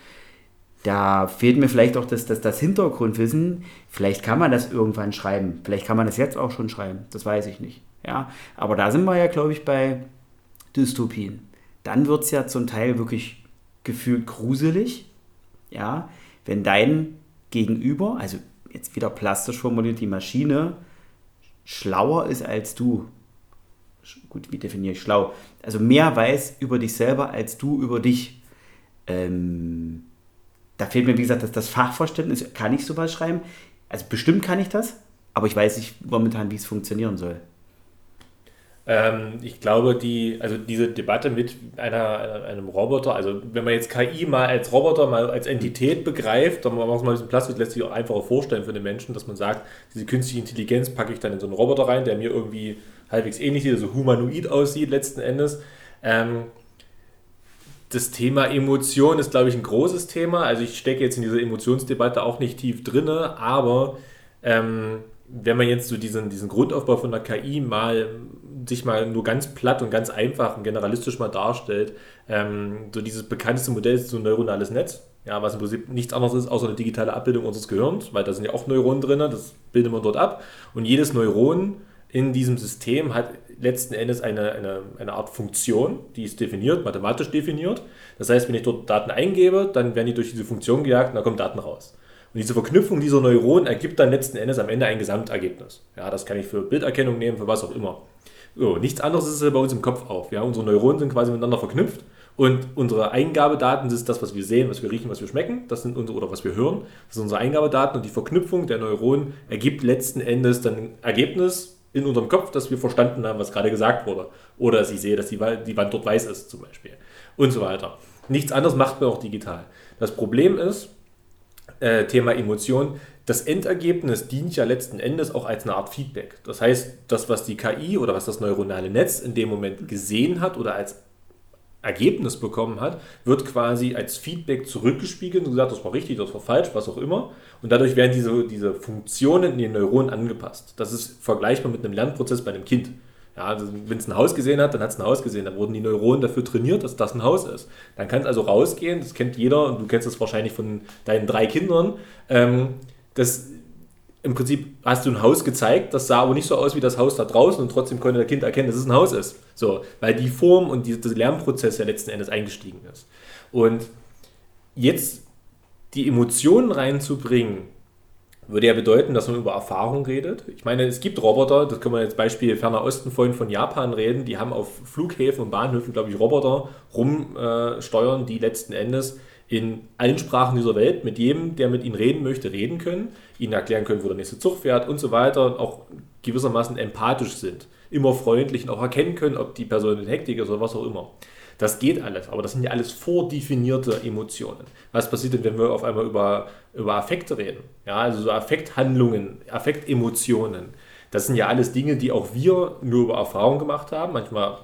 Da fehlt mir vielleicht auch das, das, das Hintergrundwissen. Vielleicht kann man das irgendwann schreiben. Vielleicht kann man das jetzt auch schon schreiben. Das weiß ich nicht. Ja? Aber da sind wir ja, glaube ich, bei Dystopien. Dann wird es ja zum Teil wirklich gefühlt gruselig. Ja? Wenn dein Gegenüber, also jetzt wieder plastisch formuliert, die Maschine schlauer ist als du gut, wie definiere ich schlau? Also mehr weiß über dich selber als du über dich. Ähm, da fehlt mir, wie gesagt, das, das Fachverständnis. Kann ich sowas schreiben? Also bestimmt kann ich das, aber ich weiß nicht momentan, wie es funktionieren soll. Ähm, ich glaube, die, also diese Debatte mit einer, einem Roboter, also wenn man jetzt KI mal als Roboter, mal als Entität begreift, dann macht man mal ein bisschen Platz, lässt sich auch einfacher vorstellen für den Menschen, dass man sagt, diese künstliche Intelligenz packe ich dann in so einen Roboter rein, der mir irgendwie halbwegs ähnlich sieht, also humanoid aussieht letzten Endes. Ähm, das Thema Emotion ist, glaube ich, ein großes Thema. Also ich stecke jetzt in dieser Emotionsdebatte auch nicht tief drin, aber ähm, wenn man jetzt so diesen, diesen Grundaufbau von der KI mal sich mal nur ganz platt und ganz einfach und generalistisch mal darstellt, ähm, so dieses bekannteste Modell ist so ein neuronales Netz, ja, was im Prinzip nichts anderes ist, außer eine digitale Abbildung unseres Gehirns, weil da sind ja auch Neuronen drin, das bildet man dort ab. Und jedes Neuron in diesem System hat letzten Endes eine, eine, eine Art Funktion, die ist definiert, mathematisch definiert. Das heißt, wenn ich dort Daten eingebe, dann werden die durch diese Funktion gejagt und da kommen Daten raus. Und diese Verknüpfung dieser Neuronen ergibt dann letzten Endes am Ende ein Gesamtergebnis. Ja, das kann ich für Bilderkennung nehmen, für was auch immer. So, nichts anderes ist bei uns im Kopf auch. Ja, unsere Neuronen sind quasi miteinander verknüpft und unsere Eingabedaten ist das, was wir sehen, was wir riechen, was wir schmecken, das sind unsere, oder was wir hören. Das sind unsere Eingabedaten und die Verknüpfung der Neuronen ergibt letzten Endes dann ein Ergebnis, in unserem Kopf, dass wir verstanden haben, was gerade gesagt wurde. Oder dass ich sehe, dass die, die Wand dort weiß ist, zum Beispiel. Und so weiter. Nichts anderes macht man auch digital. Das Problem ist, äh, Thema Emotion, das Endergebnis dient ja letzten Endes auch als eine Art Feedback. Das heißt, das, was die KI oder was das neuronale Netz in dem Moment gesehen hat oder als Ergebnis bekommen hat, wird quasi als Feedback zurückgespiegelt und gesagt, das war richtig, das war falsch, was auch immer. Und dadurch werden diese, diese Funktionen in den Neuronen angepasst. Das ist vergleichbar mit einem Lernprozess bei einem Kind. Ja, also wenn es ein Haus gesehen hat, dann hat es ein Haus gesehen. Dann wurden die Neuronen dafür trainiert, dass das ein Haus ist. Dann kann es also rausgehen, das kennt jeder und du kennst das wahrscheinlich von deinen drei Kindern. Ähm, das im Prinzip hast du ein Haus gezeigt, das sah aber nicht so aus wie das Haus da draußen und trotzdem konnte der Kind erkennen, dass es ein Haus ist. So, weil die Form und dieser Lernprozess ja letzten Endes eingestiegen ist. Und jetzt die Emotionen reinzubringen, würde ja bedeuten, dass man über Erfahrung redet. Ich meine, es gibt Roboter, das können wir jetzt Beispiel Ferner Osten vorhin von Japan reden, die haben auf Flughäfen und Bahnhöfen, glaube ich, Roboter rumsteuern, die letzten Endes in allen Sprachen dieser Welt mit jedem, der mit ihnen reden möchte, reden können, ihnen erklären können, wo der nächste Zug fährt und so weiter und auch gewissermaßen empathisch sind, immer freundlich und auch erkennen können, ob die Person in Hektik ist oder was auch immer. Das geht alles, aber das sind ja alles vordefinierte Emotionen. Was passiert denn, wenn wir auf einmal über, über Affekte reden? Ja, also so Affekthandlungen, Affektemotionen. Das sind ja alles Dinge, die auch wir nur über Erfahrung gemacht haben. Manchmal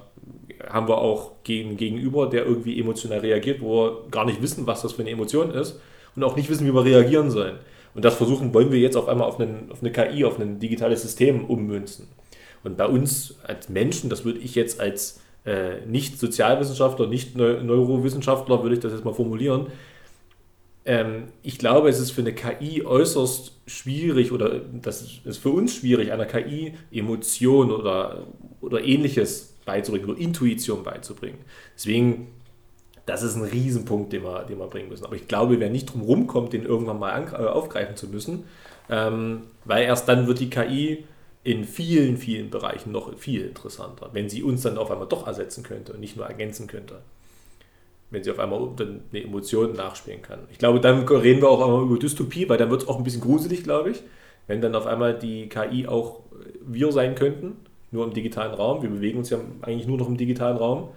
haben wir auch gegen, gegenüber, der irgendwie emotional reagiert, wo wir gar nicht wissen, was das für eine Emotion ist und auch nicht wissen, wie wir reagieren sollen. Und das versuchen wollen wir jetzt auf einmal auf, einen, auf eine KI, auf ein digitales System ummünzen. Und bei uns als Menschen, das würde ich jetzt als äh, nicht Sozialwissenschaftler, nicht Neurowissenschaftler, würde ich das jetzt mal formulieren, ähm, ich glaube, es ist für eine KI äußerst schwierig oder das ist für uns schwierig, einer KI Emotion oder, oder ähnliches beizubringen oder Intuition beizubringen. Deswegen, das ist ein Riesenpunkt, den wir, den wir bringen müssen. Aber ich glaube, wer nicht drum rumkommt, den irgendwann mal äh, aufgreifen zu müssen, ähm, weil erst dann wird die KI in vielen, vielen Bereichen noch viel interessanter, wenn sie uns dann auf einmal doch ersetzen könnte und nicht nur ergänzen könnte. Wenn sie auf einmal eine Emotion nachspielen kann. Ich glaube, dann reden wir auch einmal über Dystopie, weil dann wird es auch ein bisschen gruselig, glaube ich, wenn dann auf einmal die KI auch wir sein könnten nur im digitalen Raum. Wir bewegen uns ja eigentlich nur noch im digitalen Raum.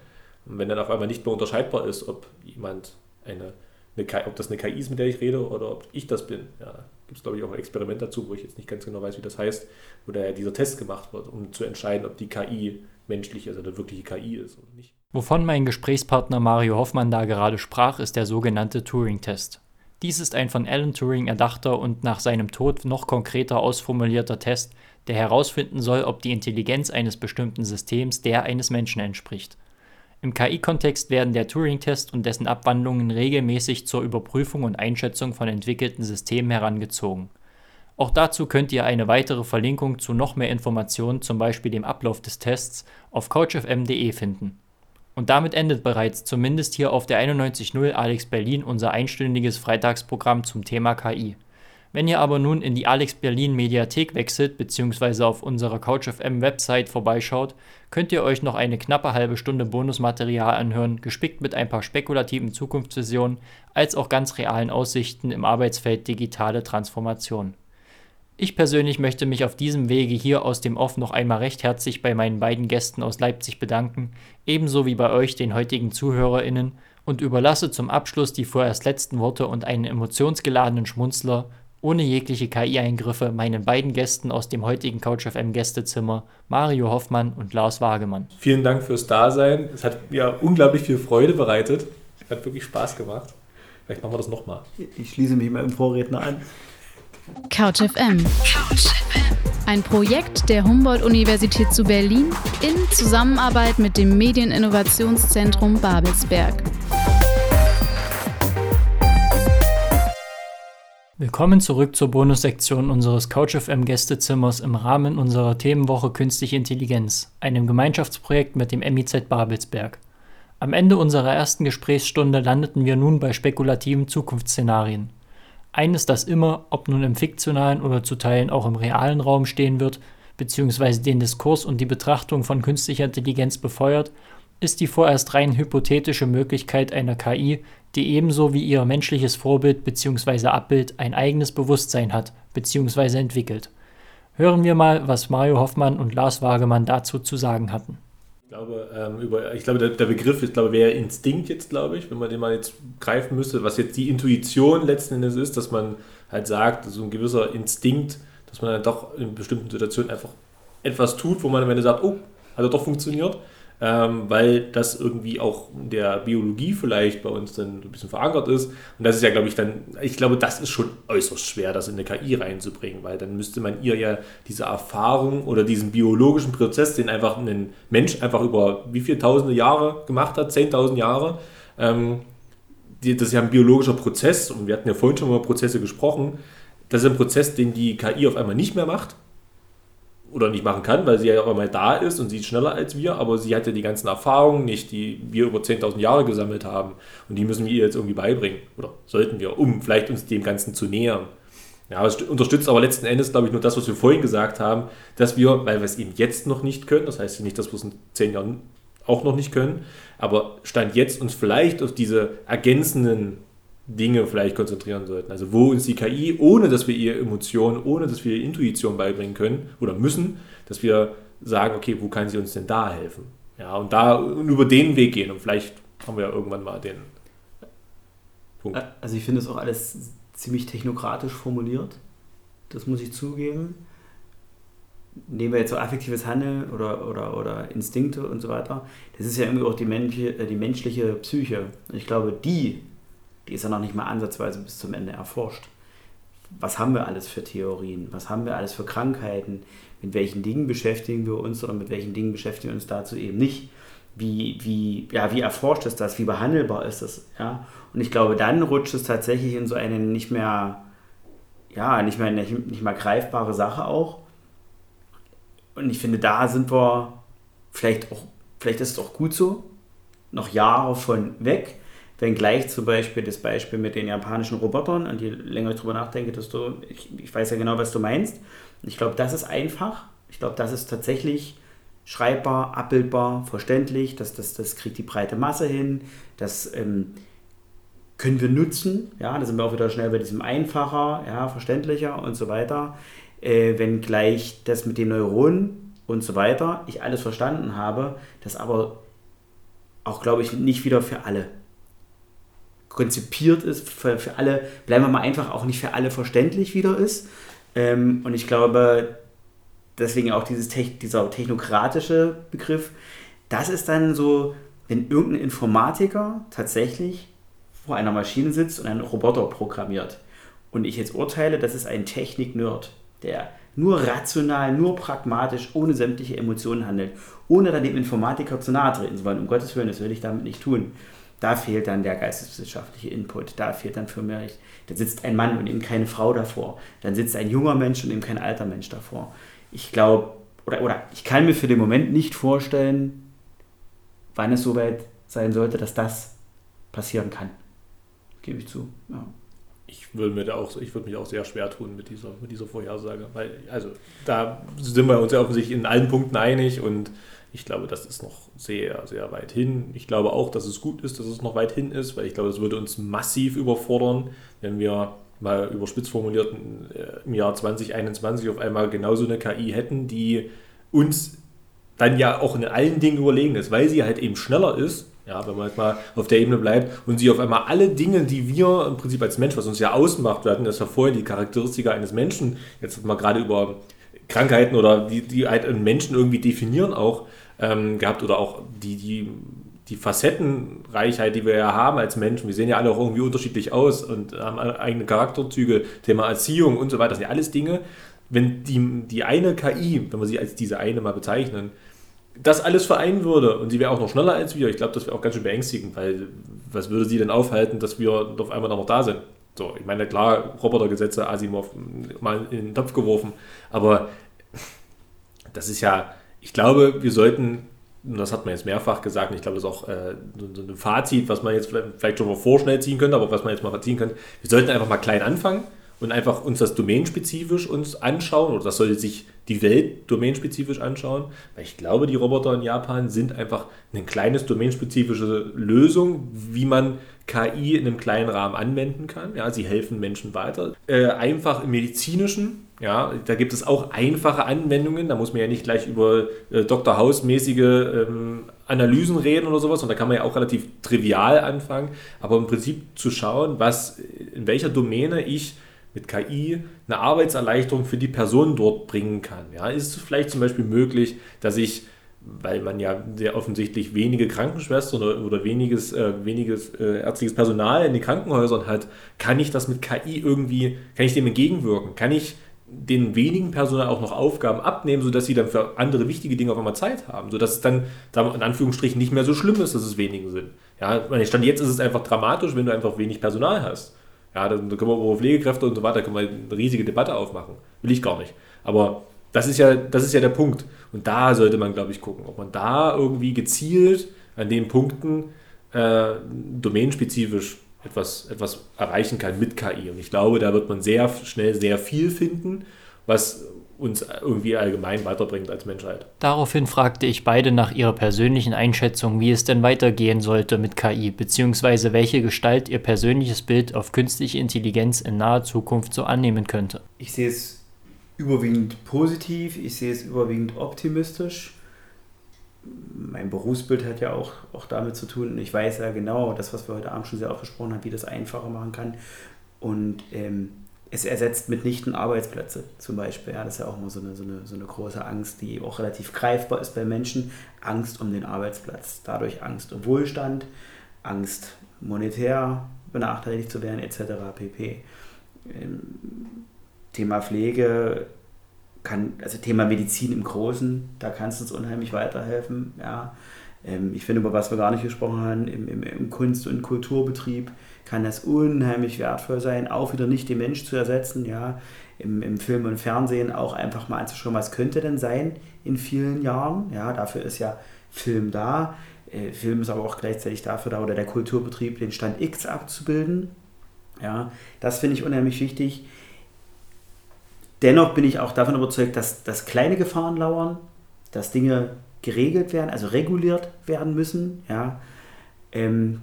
Und wenn dann auf einmal nicht mehr unterscheidbar ist, ob jemand eine, eine KI, ob das eine KI ist, mit der ich rede, oder ob ich das bin. Ja, gibt es, glaube ich, auch ein Experiment dazu, wo ich jetzt nicht ganz genau weiß, wie das heißt, wo da dieser Test gemacht wird, um zu entscheiden, ob die KI menschlich ist oder wirkliche KI ist oder nicht. Wovon mein Gesprächspartner Mario Hoffmann da gerade sprach, ist der sogenannte Turing-Test. Dies ist ein von Alan Turing erdachter und nach seinem Tod noch konkreter ausformulierter Test, der herausfinden soll, ob die Intelligenz eines bestimmten Systems der eines Menschen entspricht. Im KI-Kontext werden der Turing-Test und dessen Abwandlungen regelmäßig zur Überprüfung und Einschätzung von entwickelten Systemen herangezogen. Auch dazu könnt ihr eine weitere Verlinkung zu noch mehr Informationen, zum Beispiel dem Ablauf des Tests, auf coachfm.de finden. Und damit endet bereits, zumindest hier auf der 91.0 Alex Berlin, unser einstündiges Freitagsprogramm zum Thema KI. Wenn ihr aber nun in die Alex Berlin Mediathek wechselt bzw. auf unserer CouchFM Website vorbeischaut, könnt ihr euch noch eine knappe halbe Stunde Bonusmaterial anhören, gespickt mit ein paar spekulativen Zukunftsvisionen als auch ganz realen Aussichten im Arbeitsfeld digitale Transformation. Ich persönlich möchte mich auf diesem Wege hier aus dem Off noch einmal recht herzlich bei meinen beiden Gästen aus Leipzig bedanken, ebenso wie bei euch, den heutigen ZuhörerInnen, und überlasse zum Abschluss die vorerst letzten Worte und einen emotionsgeladenen Schmunzler ohne jegliche KI-Eingriffe meinen beiden Gästen aus dem heutigen CouchFM Gästezimmer, Mario Hoffmann und Lars Wagemann. Vielen Dank fürs Dasein. Es hat mir unglaublich viel Freude bereitet. Hat wirklich Spaß gemacht. Vielleicht machen wir das nochmal. Ich schließe mich meinem Vorredner an. Couch FM. Ein Projekt der Humboldt-Universität zu Berlin in Zusammenarbeit mit dem Medieninnovationszentrum Babelsberg. Willkommen zurück zur Bonussektion unseres CouchFM Gästezimmers im Rahmen unserer Themenwoche Künstliche Intelligenz, einem Gemeinschaftsprojekt mit dem MIZ Babelsberg. Am Ende unserer ersten Gesprächsstunde landeten wir nun bei spekulativen Zukunftsszenarien. Eines, das immer, ob nun im fiktionalen oder zu Teilen auch im realen Raum stehen wird, beziehungsweise den Diskurs und die Betrachtung von künstlicher Intelligenz befeuert, ist die vorerst rein hypothetische Möglichkeit einer KI, die ebenso wie ihr menschliches Vorbild bzw. Abbild ein eigenes Bewusstsein hat bzw. entwickelt. Hören wir mal, was Mario Hoffmann und Lars Wagemann dazu zu sagen hatten. Ich glaube, ähm, über, ich glaube der, der Begriff ist, glaube wäre Instinkt jetzt, glaube ich, wenn man den mal jetzt greifen müsste, was jetzt die Intuition letzten Endes ist, dass man halt sagt, so ein gewisser Instinkt, dass man dann doch in bestimmten Situationen einfach etwas tut, wo man am Ende sagt, oh, hat er doch funktioniert ähm, weil das irgendwie auch in der Biologie vielleicht bei uns dann ein bisschen verankert ist. Und das ist ja, glaube ich, dann, ich glaube, das ist schon äußerst schwer, das in eine KI reinzubringen, weil dann müsste man ihr ja diese Erfahrung oder diesen biologischen Prozess, den einfach ein Mensch einfach über wie viele tausende Jahre gemacht hat, 10.000 Jahre, ähm, die, das ist ja ein biologischer Prozess und wir hatten ja vorhin schon über Prozesse gesprochen. Das ist ein Prozess, den die KI auf einmal nicht mehr macht oder nicht machen kann, weil sie ja auch einmal da ist und sie ist schneller als wir, aber sie hat ja die ganzen Erfahrungen nicht, die wir über 10.000 Jahre gesammelt haben und die müssen wir ihr jetzt irgendwie beibringen oder sollten wir, um vielleicht uns dem Ganzen zu nähern. Ja, es unterstützt aber letzten Endes, glaube ich, nur das, was wir vorhin gesagt haben, dass wir, weil wir es eben jetzt noch nicht können, das heißt nicht, dass wir es in zehn Jahren auch noch nicht können, aber Stand jetzt uns vielleicht auf diese ergänzenden Dinge vielleicht konzentrieren sollten. Also wo uns die KI, ohne dass wir ihr Emotionen, ohne dass wir ihr Intuition beibringen können oder müssen, dass wir sagen, okay, wo kann sie uns denn da helfen? Ja, und da und über den Weg gehen und vielleicht haben wir ja irgendwann mal den Punkt. Also ich finde es auch alles ziemlich technokratisch formuliert. Das muss ich zugeben. Nehmen wir jetzt so affektives Handeln oder, oder, oder Instinkte und so weiter. Das ist ja irgendwie auch die, menschliche, äh, die menschliche Psyche. Ich glaube, die die ist ja noch nicht mal ansatzweise bis zum Ende erforscht. Was haben wir alles für Theorien? Was haben wir alles für Krankheiten? Mit welchen Dingen beschäftigen wir uns oder mit welchen Dingen beschäftigen wir uns dazu eben nicht? Wie, wie, ja, wie erforscht ist das? Wie behandelbar ist das? Ja? Und ich glaube, dann rutscht es tatsächlich in so eine nicht mehr, ja, nicht mehr, nicht, nicht mehr greifbare Sache auch. Und ich finde, da sind wir vielleicht auch, vielleicht ist es auch gut so, noch Jahre von weg. Wenngleich zum Beispiel das Beispiel mit den japanischen Robotern, und je länger ich drüber nachdenke, desto, ich, ich weiß ja genau, was du meinst. Ich glaube, das ist einfach. Ich glaube, das ist tatsächlich schreibbar, abbildbar, verständlich. Das, das, das kriegt die breite Masse hin. Das ähm, können wir nutzen. Ja, da sind wir auch wieder schnell bei diesem einfacher, ja, verständlicher und so weiter. Äh, wenngleich das mit den Neuronen und so weiter ich alles verstanden habe, das aber auch, glaube ich, nicht wieder für alle konzipiert ist, für, für alle, bleiben wir mal einfach, auch nicht für alle verständlich wieder ist. Ähm, und ich glaube, deswegen auch dieses dieser technokratische Begriff, das ist dann so, wenn irgendein Informatiker tatsächlich vor einer Maschine sitzt und einen Roboter programmiert und ich jetzt urteile, das ist ein Technik-Nerd, der nur rational, nur pragmatisch, ohne sämtliche Emotionen handelt, ohne dann dem Informatiker zu nahe treten zu wollen. Um Gottes Willen, das will ich damit nicht tun. Da fehlt dann der geisteswissenschaftliche Input. Da fehlt dann für mich, da sitzt ein Mann und eben keine Frau davor. Dann sitzt ein junger Mensch und eben kein alter Mensch davor. Ich glaube, oder, oder ich kann mir für den Moment nicht vorstellen, wann es soweit sein sollte, dass das passieren kann. Gebe ich zu. Ja. Ich würde, mir da auch, ich würde mich auch sehr schwer tun mit dieser, mit dieser Vorhersage. Weil, also, da sind wir uns ja offensichtlich in allen Punkten einig und ich glaube, das ist noch sehr, sehr weit hin. Ich glaube auch, dass es gut ist, dass es noch weit hin ist, weil ich glaube, das würde uns massiv überfordern, wenn wir mal überspitzt formuliert, äh, im Jahr 2021 auf einmal genauso eine KI hätten, die uns dann ja auch in allen Dingen überlegen ist, weil sie halt eben schneller ist, ja, wenn man jetzt mal auf der Ebene bleibt und sie auf einmal alle Dinge, die wir im Prinzip als Mensch, was uns ja ausmacht, wir hatten das ja vorher, die Charakteristika eines Menschen, jetzt man gerade über Krankheiten oder die, die halt einen Menschen irgendwie definieren auch ähm, gehabt oder auch die, die, die Facettenreichheit, die wir ja haben als Menschen. Wir sehen ja alle auch irgendwie unterschiedlich aus und haben eigene Charakterzüge, Thema Erziehung und so weiter. Das sind ja alles Dinge, wenn die, die eine KI, wenn wir sie als diese eine mal bezeichnen, das alles vereinen würde und sie wäre auch noch schneller als wir, ich glaube, das wäre auch ganz schön beängstigend, weil was würde sie denn aufhalten, dass wir auf einmal noch da sind? So, ich meine, klar, Robotergesetze, Asimov mal in den Topf geworfen, aber das ist ja, ich glaube, wir sollten, und das hat man jetzt mehrfach gesagt, und ich glaube, das ist auch äh, so ein Fazit, was man jetzt vielleicht schon mal vorschnell ziehen könnte, aber was man jetzt mal ziehen könnte, wir sollten einfach mal klein anfangen und einfach uns das domainspezifisch uns anschauen, oder das sollte sich die Welt domainspezifisch anschauen, weil ich glaube, die Roboter in Japan sind einfach eine kleines domainspezifische Lösung, wie man KI in einem kleinen Rahmen anwenden kann. Ja, sie helfen Menschen weiter. Äh, einfach im medizinischen, ja, da gibt es auch einfache Anwendungen. Da muss man ja nicht gleich über äh, Dr. House-mäßige ähm, Analysen reden oder sowas. Und da kann man ja auch relativ trivial anfangen. Aber im Prinzip zu schauen, was, in welcher Domäne ich mit KI eine Arbeitserleichterung für die Person dort bringen kann. Ja, ist es vielleicht zum Beispiel möglich, dass ich weil man ja sehr offensichtlich wenige Krankenschwestern oder, oder weniges, äh, weniges äh, ärztliches Personal in den Krankenhäusern hat, kann ich das mit KI irgendwie, kann ich dem entgegenwirken? Kann ich den wenigen Personal auch noch Aufgaben abnehmen, sodass sie dann für andere wichtige Dinge auf einmal Zeit haben, sodass es dann in Anführungsstrichen nicht mehr so schlimm ist, dass es wenige sind. Ja, Stand jetzt ist es einfach dramatisch, wenn du einfach wenig Personal hast. Ja, dann können wir über Pflegekräfte und so weiter, können wir eine riesige Debatte aufmachen. Will ich gar nicht. Aber das ist ja, das ist ja der Punkt. Und da sollte man, glaube ich, gucken, ob man da irgendwie gezielt an den Punkten äh, domainspezifisch etwas, etwas erreichen kann mit KI. Und ich glaube, da wird man sehr schnell sehr viel finden, was uns irgendwie allgemein weiterbringt als Menschheit. Daraufhin fragte ich beide nach ihrer persönlichen Einschätzung, wie es denn weitergehen sollte mit KI, beziehungsweise welche Gestalt ihr persönliches Bild auf künstliche Intelligenz in naher Zukunft so annehmen könnte. Ich sehe es überwiegend positiv, ich sehe es überwiegend optimistisch. Mein Berufsbild hat ja auch, auch damit zu tun. Ich weiß ja genau, das, was wir heute Abend schon sehr oft besprochen haben, wie das einfacher machen kann. Und ähm, es ersetzt mitnichten Arbeitsplätze zum Beispiel. Ja, das ist ja auch immer so eine, so, eine, so eine große Angst, die auch relativ greifbar ist bei Menschen. Angst um den Arbeitsplatz. Dadurch Angst um Wohlstand, Angst monetär benachteiligt zu werden, etc. pp. Ähm, Thema Pflege kann, also Thema Medizin im Großen, da kannst du uns unheimlich weiterhelfen. Ja. Ähm, ich finde, über was wir gar nicht gesprochen haben, im, im, im Kunst- und Kulturbetrieb kann das unheimlich wertvoll sein, auch wieder nicht den Mensch zu ersetzen, ja, im, im Film und Fernsehen auch einfach mal anzuschauen, was könnte denn sein in vielen Jahren. Ja, dafür ist ja Film da. Äh, Film ist aber auch gleichzeitig dafür da, oder der Kulturbetrieb den Stand X abzubilden. Ja, das finde ich unheimlich wichtig. Dennoch bin ich auch davon überzeugt, dass, dass kleine Gefahren lauern, dass Dinge geregelt werden, also reguliert werden müssen. Ja. Ähm,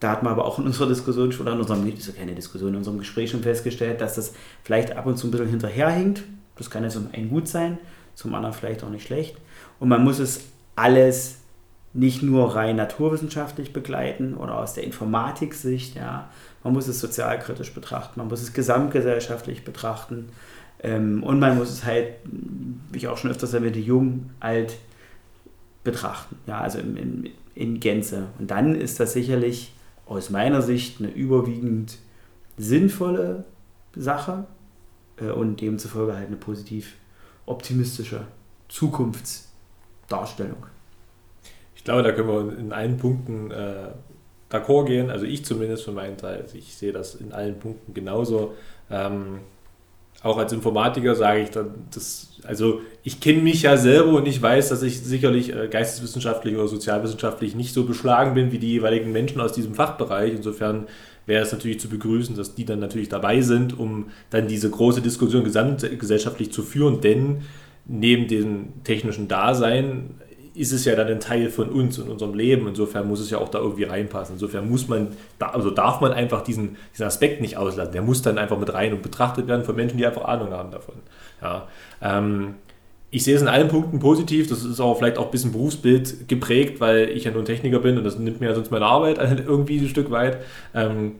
da hat man aber auch in unserer Diskussion schon, oder in unserem, ist ja keine Diskussion, in unserem Gespräch schon festgestellt, dass das vielleicht ab und zu ein bisschen hinterherhinkt. Das kann ja zum einen gut sein, zum anderen vielleicht auch nicht schlecht. Und man muss es alles nicht nur rein naturwissenschaftlich begleiten oder aus der Informatik-Sicht. Ja. Man muss es sozialkritisch betrachten, man muss es gesamtgesellschaftlich betrachten. Ähm, und man muss es halt, wie ich auch schon öfters erwähnte, jung, alt betrachten. Ja, also in, in, in Gänze. Und dann ist das sicherlich aus meiner Sicht eine überwiegend sinnvolle Sache äh, und demzufolge halt eine positiv optimistische Zukunftsdarstellung. Ich glaube, da können wir in allen Punkten äh, d'accord gehen. Also ich zumindest von meinem Teil. Also ich sehe das in allen Punkten genauso. Ähm, auch als Informatiker sage ich dann, das, also ich kenne mich ja selber und ich weiß, dass ich sicherlich äh, geisteswissenschaftlich oder sozialwissenschaftlich nicht so beschlagen bin wie die jeweiligen Menschen aus diesem Fachbereich. Insofern wäre es natürlich zu begrüßen, dass die dann natürlich dabei sind, um dann diese große Diskussion gesamtgesellschaftlich zu führen, denn neben dem technischen Dasein ist es ja dann ein Teil von uns und unserem Leben. Insofern muss es ja auch da irgendwie reinpassen. Insofern muss man, also darf man einfach diesen, diesen Aspekt nicht auslassen. Der muss dann einfach mit rein und betrachtet werden von Menschen, die einfach Ahnung haben davon. Ja, ähm, ich sehe es in allen Punkten positiv. Das ist auch vielleicht auch ein bisschen Berufsbild geprägt, weil ich ja nur ein Techniker bin und das nimmt mir ja sonst meine Arbeit <laughs> irgendwie ein Stück weit. Ähm,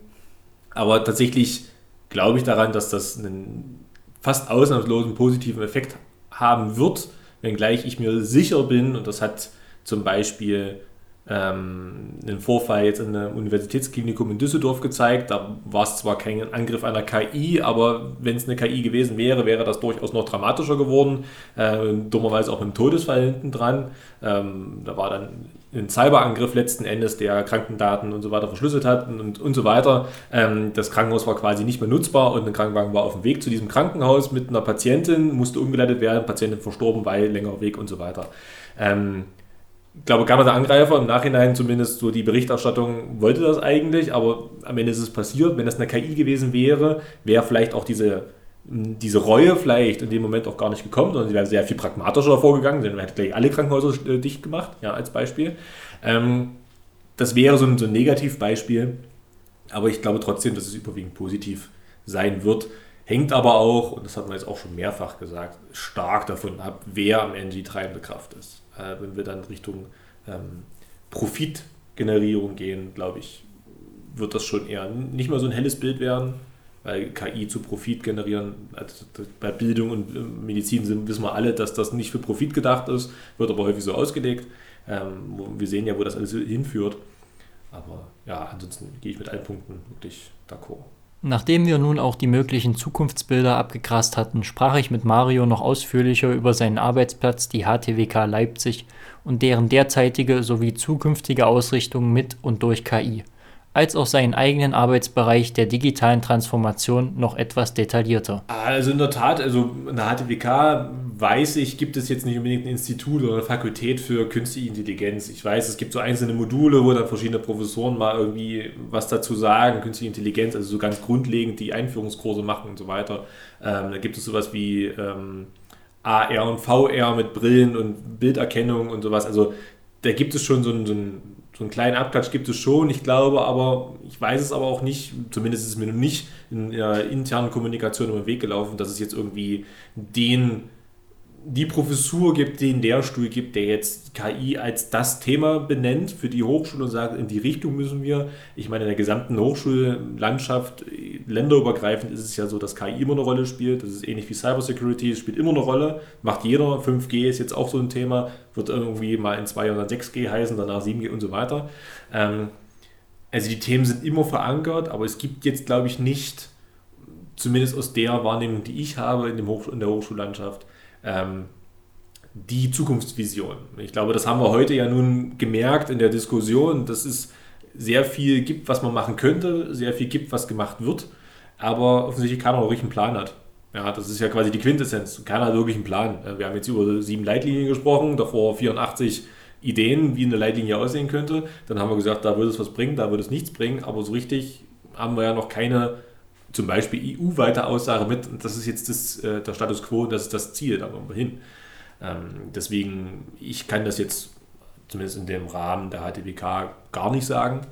aber tatsächlich glaube ich daran, dass das einen fast ausnahmslosen positiven Effekt haben wird, wenngleich ich mir sicher bin, und das hat zum Beispiel ähm, einen Vorfall jetzt in einem Universitätsklinikum in Düsseldorf gezeigt. Da war es zwar kein Angriff einer KI, aber wenn es eine KI gewesen wäre, wäre das durchaus noch dramatischer geworden. Äh, dummerweise auch mit dem Todesfall hinten dran. Ähm, da war dann ein Cyberangriff letzten Endes, der Krankendaten und so weiter verschlüsselt hat und, und so weiter. Ähm, das Krankenhaus war quasi nicht mehr nutzbar und ein Krankenwagen war auf dem Weg zu diesem Krankenhaus mit einer Patientin, musste umgeleitet werden, Patientin verstorben, weil längerer Weg und so weiter. Ähm, ich glaube, keiner der Angreifer, im Nachhinein zumindest so die Berichterstattung wollte das eigentlich, aber am Ende ist es passiert. Wenn das eine KI gewesen wäre, wäre vielleicht auch diese, diese Reue vielleicht in dem Moment auch gar nicht gekommen, sondern sie wäre sehr viel pragmatischer vorgegangen, denn man hätte gleich alle Krankenhäuser äh, dicht gemacht, ja, als Beispiel. Ähm, das wäre so ein, so ein Negativbeispiel, aber ich glaube trotzdem, dass es überwiegend positiv sein wird. Hängt aber auch, und das hat man jetzt auch schon mehrfach gesagt, stark davon ab, wer am Ende die treibende Kraft ist äh, wenn wir dann Richtung ähm, Profitgenerierung gehen, glaube ich, wird das schon eher nicht mehr so ein helles Bild werden, weil KI zu Profit generieren, also bei Bildung und äh, Medizin sind, wissen wir alle, dass das nicht für Profit gedacht ist, wird aber häufig so ausgelegt. Ähm, wir sehen ja, wo das alles hinführt. Aber ja, ansonsten gehe ich mit allen Punkten wirklich d'accord. Nachdem wir nun auch die möglichen Zukunftsbilder abgegrast hatten, sprach ich mit Mario noch ausführlicher über seinen Arbeitsplatz, die HTWK Leipzig, und deren derzeitige sowie zukünftige Ausrichtung mit und durch KI als auch seinen eigenen Arbeitsbereich der digitalen Transformation noch etwas detaillierter. Also in der Tat, also in der HTWK weiß ich, gibt es jetzt nicht unbedingt ein Institut oder eine Fakultät für künstliche Intelligenz. Ich weiß, es gibt so einzelne Module, wo dann verschiedene Professoren mal irgendwie was dazu sagen, künstliche Intelligenz, also so ganz grundlegend die Einführungskurse machen und so weiter. Ähm, da gibt es sowas wie ähm, AR und VR mit Brillen und Bilderkennung und sowas. Also da gibt es schon so ein, so ein so einen kleinen Abklatsch gibt es schon, ich glaube aber, ich weiß es aber auch nicht, zumindest ist es mir noch nicht in der internen Kommunikation über den Weg gelaufen, dass es jetzt irgendwie den die Professur gibt, den Lehrstuhl gibt, der jetzt KI als das Thema benennt für die Hochschule und sagt, in die Richtung müssen wir. Ich meine, in der gesamten Hochschullandschaft, länderübergreifend ist es ja so, dass KI immer eine Rolle spielt. Das ist ähnlich wie Cybersecurity, es spielt immer eine Rolle, macht jeder. 5G ist jetzt auch so ein Thema, wird irgendwie mal in zwei Jahren 6G heißen, danach 7G und so weiter. Ähm, also die Themen sind immer verankert, aber es gibt jetzt, glaube ich, nicht, zumindest aus der Wahrnehmung, die ich habe in, dem Hochsch in der Hochschullandschaft, ähm, die Zukunftsvision. Ich glaube, das haben wir heute ja nun gemerkt in der Diskussion, dass es sehr viel gibt, was man machen könnte, sehr viel gibt, was gemacht wird, aber offensichtlich keiner wirklich einen Plan hat. Ja, das ist ja quasi die Quintessenz. Keiner hat wirklich einen Plan. Wir haben jetzt über sieben Leitlinien gesprochen, davor 84 Ideen, wie eine Leitlinie aussehen könnte. Dann haben wir gesagt, da würde es was bringen, da würde es nichts bringen, aber so richtig haben wir ja noch keine zum Beispiel EU-weite Aussage mit, das ist jetzt das, äh, der Status quo, das ist das Ziel, da wollen wir hin. Ähm, deswegen, ich kann das jetzt zumindest in dem Rahmen der HTWK gar nicht sagen.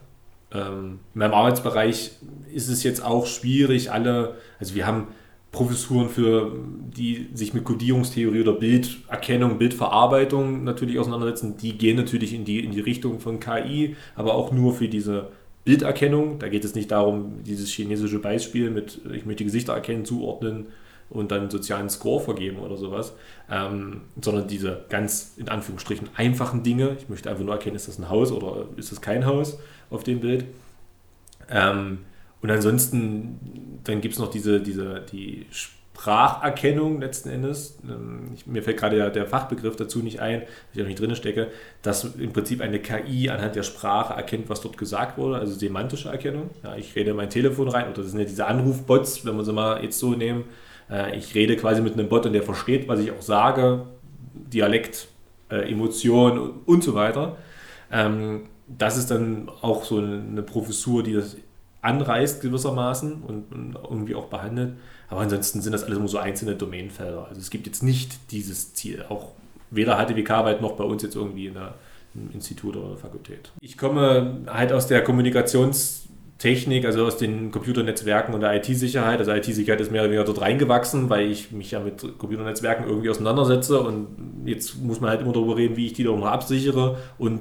Ähm, in meinem Arbeitsbereich ist es jetzt auch schwierig, alle, also wir haben Professuren für, die sich mit Kodierungstheorie oder Bilderkennung, Bildverarbeitung natürlich auseinandersetzen, die gehen natürlich in die, in die Richtung von KI, aber auch nur für diese Bilderkennung. Da geht es nicht darum, dieses chinesische Beispiel mit, ich möchte Gesichter erkennen, zuordnen und dann sozialen Score vergeben oder sowas, ähm, sondern diese ganz in Anführungsstrichen einfachen Dinge. Ich möchte einfach nur erkennen, ist das ein Haus oder ist das kein Haus auf dem Bild. Ähm, und ansonsten, dann gibt es noch diese, diese, die Spracherkennung letzten Endes, ähm, ich, mir fällt gerade der, der, Fachbegriff dazu nicht ein, dass ich auch nicht drin stecke, dass im Prinzip eine KI anhand der Sprache erkennt, was dort gesagt wurde, also semantische Erkennung. Ja, ich rede in mein Telefon rein, oder das sind ja diese Anrufbots, wenn wir sie mal jetzt so nehmen. Äh, ich rede quasi mit einem Bot und der versteht, was ich auch sage, Dialekt, äh, Emotion und so weiter. Ähm, das ist dann auch so eine Professur, die das anreißt gewissermaßen und, und irgendwie auch behandelt. Aber ansonsten sind das alles nur so einzelne Domänenfelder. Also es gibt jetzt nicht dieses Ziel. Auch weder HTWK-Arbeit noch bei uns jetzt irgendwie in der, im Institut oder der Fakultät. Ich komme halt aus der Kommunikationstechnik, also aus den Computernetzwerken und der IT-Sicherheit. Also IT-Sicherheit ist mehr oder weniger dort reingewachsen, weil ich mich ja mit Computernetzwerken irgendwie auseinandersetze und jetzt muss man halt immer darüber reden, wie ich die da noch absichere und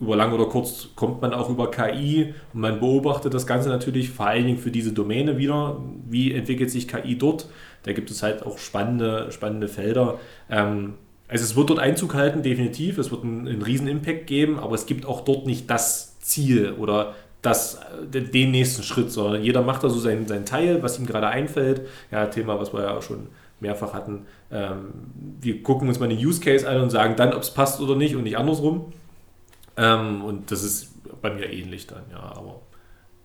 über lang oder kurz kommt man auch über KI und man beobachtet das Ganze natürlich vor allen Dingen für diese Domäne wieder. Wie entwickelt sich KI dort? Da gibt es halt auch spannende, spannende Felder. Ähm, also es wird dort Einzug halten, definitiv. Es wird einen, einen riesen Impact geben, aber es gibt auch dort nicht das Ziel oder das, den nächsten Schritt, sondern jeder macht da so sein, sein Teil, was ihm gerade einfällt. Ja, Thema, was wir ja auch schon mehrfach hatten. Ähm, wir gucken uns mal den Use Case an und sagen dann, ob es passt oder nicht und nicht andersrum. Ähm, und das ist bei mir ähnlich dann, ja. Aber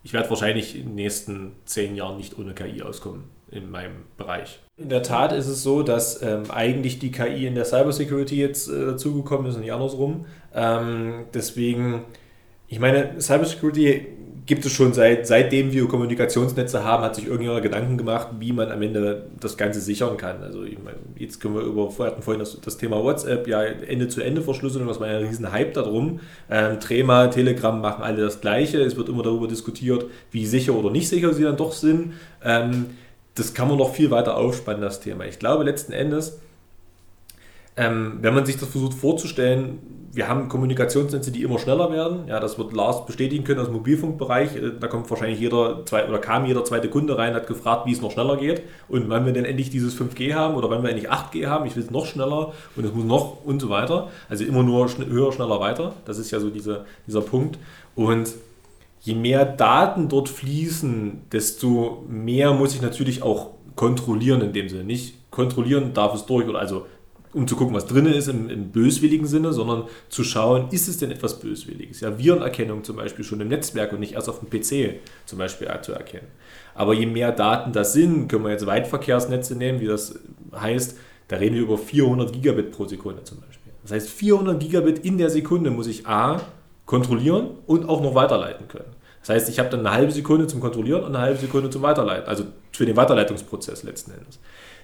ich werde wahrscheinlich in den nächsten zehn Jahren nicht ohne KI auskommen in meinem Bereich. In der Tat ist es so, dass ähm, eigentlich die KI in der Cybersecurity jetzt äh, dazugekommen ist und nicht andersrum. Ähm, deswegen, ich meine, Cybersecurity gibt es schon seit, seitdem wir Kommunikationsnetze haben, hat sich irgendjemand Gedanken gemacht, wie man am Ende das Ganze sichern kann. Also ich meine, jetzt können wir über, wir hatten vorhin das, das Thema WhatsApp, ja, Ende-zu-Ende-Verschlüsselung, das war ja ein riesen Hype darum. Ähm, Trema, Telegram machen alle das Gleiche. Es wird immer darüber diskutiert, wie sicher oder nicht sicher sie dann doch sind. Ähm, das kann man noch viel weiter aufspannen, das Thema. Ich glaube letzten Endes, ähm, wenn man sich das versucht vorzustellen, wir haben Kommunikationsnetze, die immer schneller werden. Ja, das wird Lars bestätigen können aus dem Mobilfunkbereich. Äh, da kommt wahrscheinlich jeder zwei, oder kam jeder zweite Kunde rein, hat gefragt, wie es noch schneller geht. Und wann wir denn endlich dieses 5G haben oder wann wir endlich 8G haben, ich will es noch schneller und es muss noch und so weiter. Also immer nur höher, schneller, weiter. Das ist ja so diese, dieser Punkt. Und je mehr Daten dort fließen, desto mehr muss ich natürlich auch kontrollieren in dem Sinne. Nicht kontrollieren darf es durch, oder also um zu gucken, was drin ist im, im, böswilligen Sinne, sondern zu schauen, ist es denn etwas Böswilliges? Ja, Virenerkennung zum Beispiel schon im Netzwerk und nicht erst auf dem PC zum Beispiel zu erkennen. Aber je mehr Daten das sind, können wir jetzt Weitverkehrsnetze nehmen, wie das heißt, da reden wir über 400 Gigabit pro Sekunde zum Beispiel. Das heißt, 400 Gigabit in der Sekunde muss ich A kontrollieren und auch noch weiterleiten können. Das heißt, ich habe dann eine halbe Sekunde zum Kontrollieren und eine halbe Sekunde zum Weiterleiten, also für den Weiterleitungsprozess letzten Endes.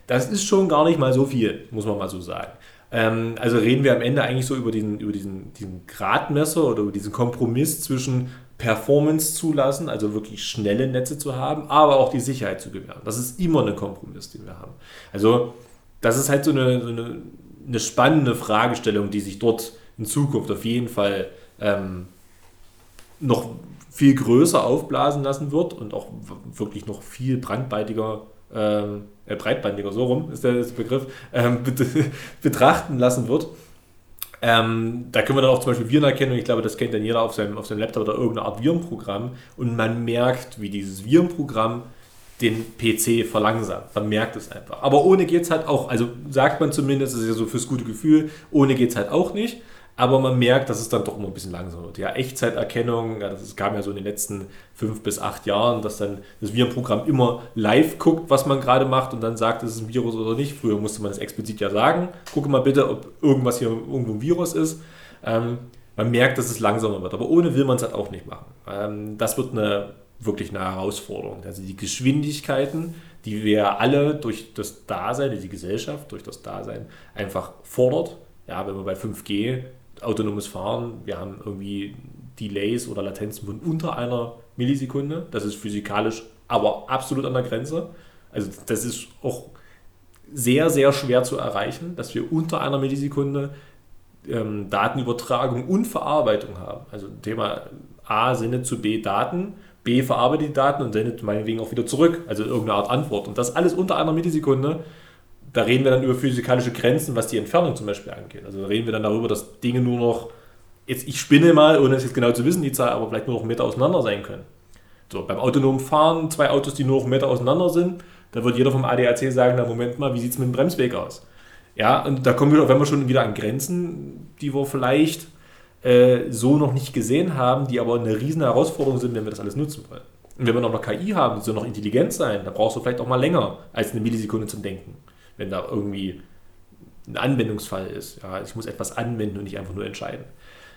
Das ist schon gar nicht mal so viel, muss man mal so sagen. Ähm, also reden wir am Ende eigentlich so über diesen, über diesen, diesen Gradmesser oder über diesen Kompromiss zwischen Performance zulassen, also wirklich schnelle Netze zu haben, aber auch die Sicherheit zu gewähren. Das ist immer ein Kompromiss, den wir haben. Also das ist halt so eine, so eine, eine spannende Fragestellung, die sich dort in Zukunft auf jeden Fall ähm, noch viel größer aufblasen lassen wird und auch wirklich noch viel brandweitiger ähm, äh, breitbandiger, so rum ist der, Begriff, ähm, <laughs> betrachten lassen wird. Ähm, da können wir dann auch zum Beispiel Virenerkennung, ich glaube, das kennt dann jeder auf seinem, auf seinem Laptop oder irgendeine Art Virenprogramm und man merkt, wie dieses Virenprogramm den PC verlangsamt. Man merkt es einfach. Aber ohne geht es halt auch, also sagt man zumindest, das ist ja so fürs gute Gefühl, ohne geht es halt auch nicht aber man merkt, dass es dann doch immer ein bisschen langsam wird. Ja, Echtzeiterkennung, ja, das kam ja so in den letzten fünf bis acht Jahren, dass dann das Virenprogramm immer live guckt, was man gerade macht und dann sagt, ist es ein Virus oder nicht. Früher musste man das explizit ja sagen. Gucke mal bitte, ob irgendwas hier irgendwo ein Virus ist. Ähm, man merkt, dass es langsamer wird, aber ohne will man es halt auch nicht machen. Ähm, das wird eine wirklich eine Herausforderung. Also die Geschwindigkeiten, die wir alle durch das Dasein, die Gesellschaft durch das Dasein einfach fordert. Ja, wenn wir bei 5G autonomes Fahren, wir haben irgendwie Delays oder Latenzen von unter einer Millisekunde. Das ist physikalisch aber absolut an der Grenze. Also das ist auch sehr, sehr schwer zu erreichen, dass wir unter einer Millisekunde ähm, Datenübertragung und Verarbeitung haben. Also Thema A sendet zu B Daten, B verarbeitet die Daten und sendet meinetwegen auch wieder zurück, also irgendeine Art Antwort. Und das alles unter einer Millisekunde da reden wir dann über physikalische Grenzen, was die Entfernung zum Beispiel angeht. Also da reden wir dann darüber, dass Dinge nur noch, jetzt ich spinne mal, ohne es jetzt genau zu wissen, die Zahl, aber vielleicht nur noch Meter auseinander sein können. So, beim autonomen Fahren, zwei Autos, die nur noch einen Meter auseinander sind, da wird jeder vom ADAC sagen, na Moment mal, wie sieht es mit dem Bremsweg aus? Ja, und da kommen wir, wenn wir schon wieder an Grenzen, die wir vielleicht äh, so noch nicht gesehen haben, die aber eine riesen Herausforderung sind, wenn wir das alles nutzen wollen. Und wenn wir noch KI haben, die soll noch intelligent sein, dann brauchst du vielleicht auch mal länger als eine Millisekunde zum Denken wenn da irgendwie ein Anwendungsfall ist. Ja, ich muss etwas anwenden und nicht einfach nur entscheiden.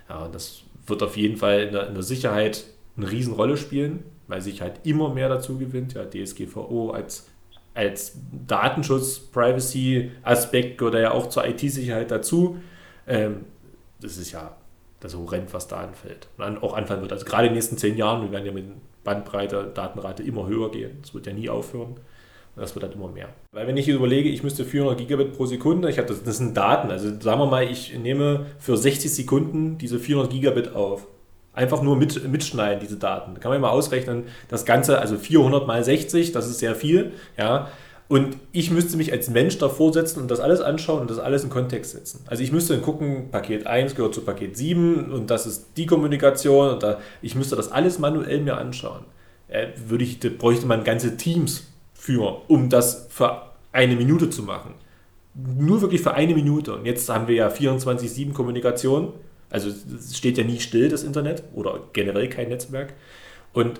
Ja, und das wird auf jeden Fall in der, in der Sicherheit eine Riesenrolle spielen, weil Sicherheit immer mehr dazu gewinnt. Ja, DSGVO als als Datenschutz, Privacy-Aspekt gehört ja auch zur IT-Sicherheit dazu. Ähm, das ist ja das Horrend, was da anfällt. Und auch anfangen wird. Also gerade in den nächsten zehn Jahren, wir werden ja mit Bandbreite, Datenrate immer höher gehen. Das wird ja nie aufhören. Das wird dann immer mehr. Weil wenn ich überlege, ich müsste 400 Gigabit pro Sekunde, ich habe das, das sind Daten. Also sagen wir mal, ich nehme für 60 Sekunden diese 400 Gigabit auf. Einfach nur mit, mitschneiden, diese Daten. Da kann man mal ausrechnen, das Ganze, also 400 mal 60, das ist sehr viel. Ja, und ich müsste mich als Mensch davor setzen und das alles anschauen und das alles in Kontext setzen. Also ich müsste dann gucken, Paket 1 gehört zu Paket 7 und das ist die Kommunikation und da, ich müsste das alles manuell mir anschauen. Äh, würde ich, bräuchte man ganze Teams für, um das für eine Minute zu machen. Nur wirklich für eine Minute. Und jetzt haben wir ja 24-7 Kommunikation. Also es steht ja nie still, das Internet oder generell kein Netzwerk. Und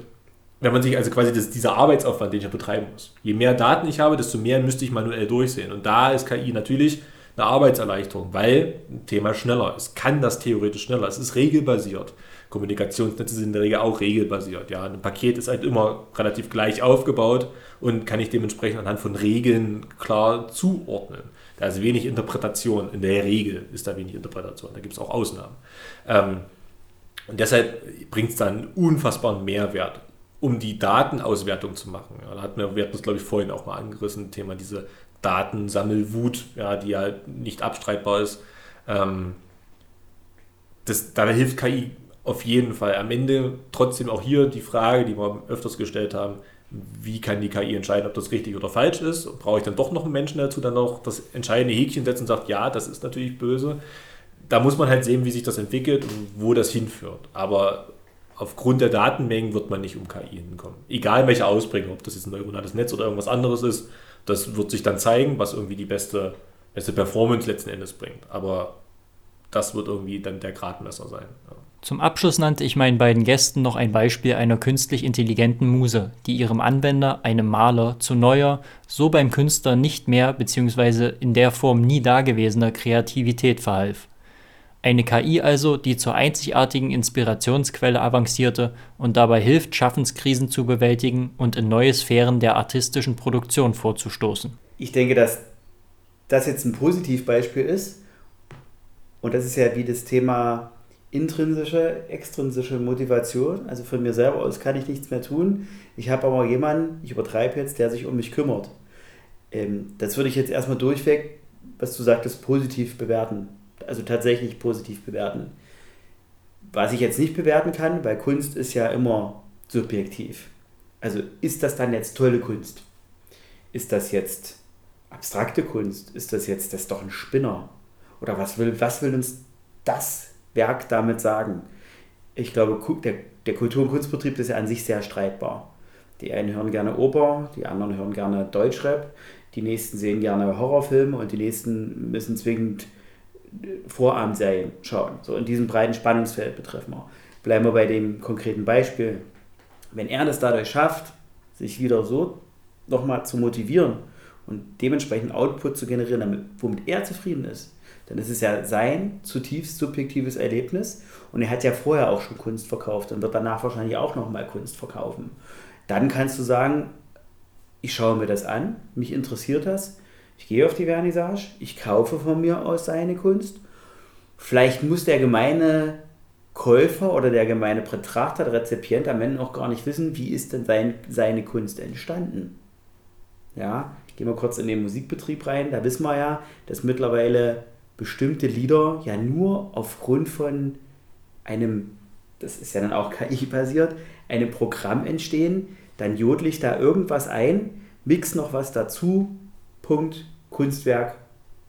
wenn man sich also quasi das, dieser Arbeitsaufwand, den ich ja betreiben muss. Je mehr Daten ich habe, desto mehr müsste ich manuell durchsehen. Und da ist KI natürlich eine Arbeitserleichterung, weil Thema schneller. Es kann das theoretisch schneller. Es ist regelbasiert. Kommunikationsnetze sind in der Regel auch regelbasiert. Ja, ein Paket ist halt immer relativ gleich aufgebaut und kann ich dementsprechend anhand von Regeln klar zuordnen. Da ist wenig Interpretation. In der Regel ist da wenig Interpretation. Da gibt es auch Ausnahmen. Ähm, und deshalb bringt es dann unfassbaren Mehrwert um die Datenauswertung zu machen. Ja, da hatten wir, wir hatten das, glaube ich, vorhin auch mal angerissen, Thema diese Datensammelwut, ja, die ja nicht abstreitbar ist. Ähm, das, da hilft KI auf jeden Fall. Am Ende trotzdem auch hier die Frage, die wir öfters gestellt haben, wie kann die KI entscheiden, ob das richtig oder falsch ist? Brauche ich dann doch noch einen Menschen dazu, dann noch das entscheidende Häkchen setzen und sagt, ja, das ist natürlich böse. Da muss man halt sehen, wie sich das entwickelt und wo das hinführt. Aber aufgrund der Datenmengen wird man nicht um KI hinkommen. Egal welche Ausprägung, ob das jetzt ein neuronales Netz oder irgendwas anderes ist, das wird sich dann zeigen, was irgendwie die beste, beste Performance letzten Endes bringt. Aber das wird irgendwie dann der Gradmesser sein. Ja. Zum Abschluss nannte ich meinen beiden Gästen noch ein Beispiel einer künstlich intelligenten Muse, die ihrem Anwender, einem Maler, zu neuer, so beim Künstler nicht mehr bzw. in der Form nie dagewesener Kreativität verhalf. Eine KI also, die zur einzigartigen Inspirationsquelle avancierte und dabei hilft, Schaffenskrisen zu bewältigen und in neue Sphären der artistischen Produktion vorzustoßen. Ich denke, dass das jetzt ein Positivbeispiel ist. Und das ist ja wie das Thema intrinsische, extrinsische Motivation. Also von mir selber aus kann ich nichts mehr tun. Ich habe aber jemanden, ich übertreibe jetzt, der sich um mich kümmert. Ähm, das würde ich jetzt erstmal durchweg, was du sagtest, positiv bewerten also tatsächlich positiv bewerten. Was ich jetzt nicht bewerten kann, weil Kunst ist ja immer subjektiv. Also ist das dann jetzt tolle Kunst? Ist das jetzt abstrakte Kunst? Ist das jetzt das ist doch ein Spinner? Oder was will, was will uns das Werk damit sagen? Ich glaube, der, der Kultur- und Kunstbetrieb ist ja an sich sehr streitbar. Die einen hören gerne Oper, die anderen hören gerne Deutschrap, die nächsten sehen gerne Horrorfilme und die nächsten müssen zwingend Vorabendserien schauen. So in diesem breiten Spannungsfeld betreffen wir. Bleiben wir bei dem konkreten Beispiel. Wenn er das dadurch schafft, sich wieder so nochmal zu motivieren und dementsprechend Output zu generieren, damit, womit er zufrieden ist, dann ist es ja sein zutiefst subjektives Erlebnis und er hat ja vorher auch schon Kunst verkauft und wird danach wahrscheinlich auch nochmal Kunst verkaufen. Dann kannst du sagen, ich schaue mir das an, mich interessiert das, ich gehe auf die Vernissage, ich kaufe von mir aus seine Kunst. Vielleicht muss der gemeine Käufer oder der gemeine Betrachter, der Rezipient am Ende noch gar nicht wissen, wie ist denn sein, seine Kunst entstanden. Ja, ich gehe mal kurz in den Musikbetrieb rein. Da wissen wir ja, dass mittlerweile bestimmte Lieder ja nur aufgrund von einem, das ist ja dann auch KI-basiert, einem Programm entstehen. Dann jodle ich da irgendwas ein, mix noch was dazu, Punkt, Kunstwerk,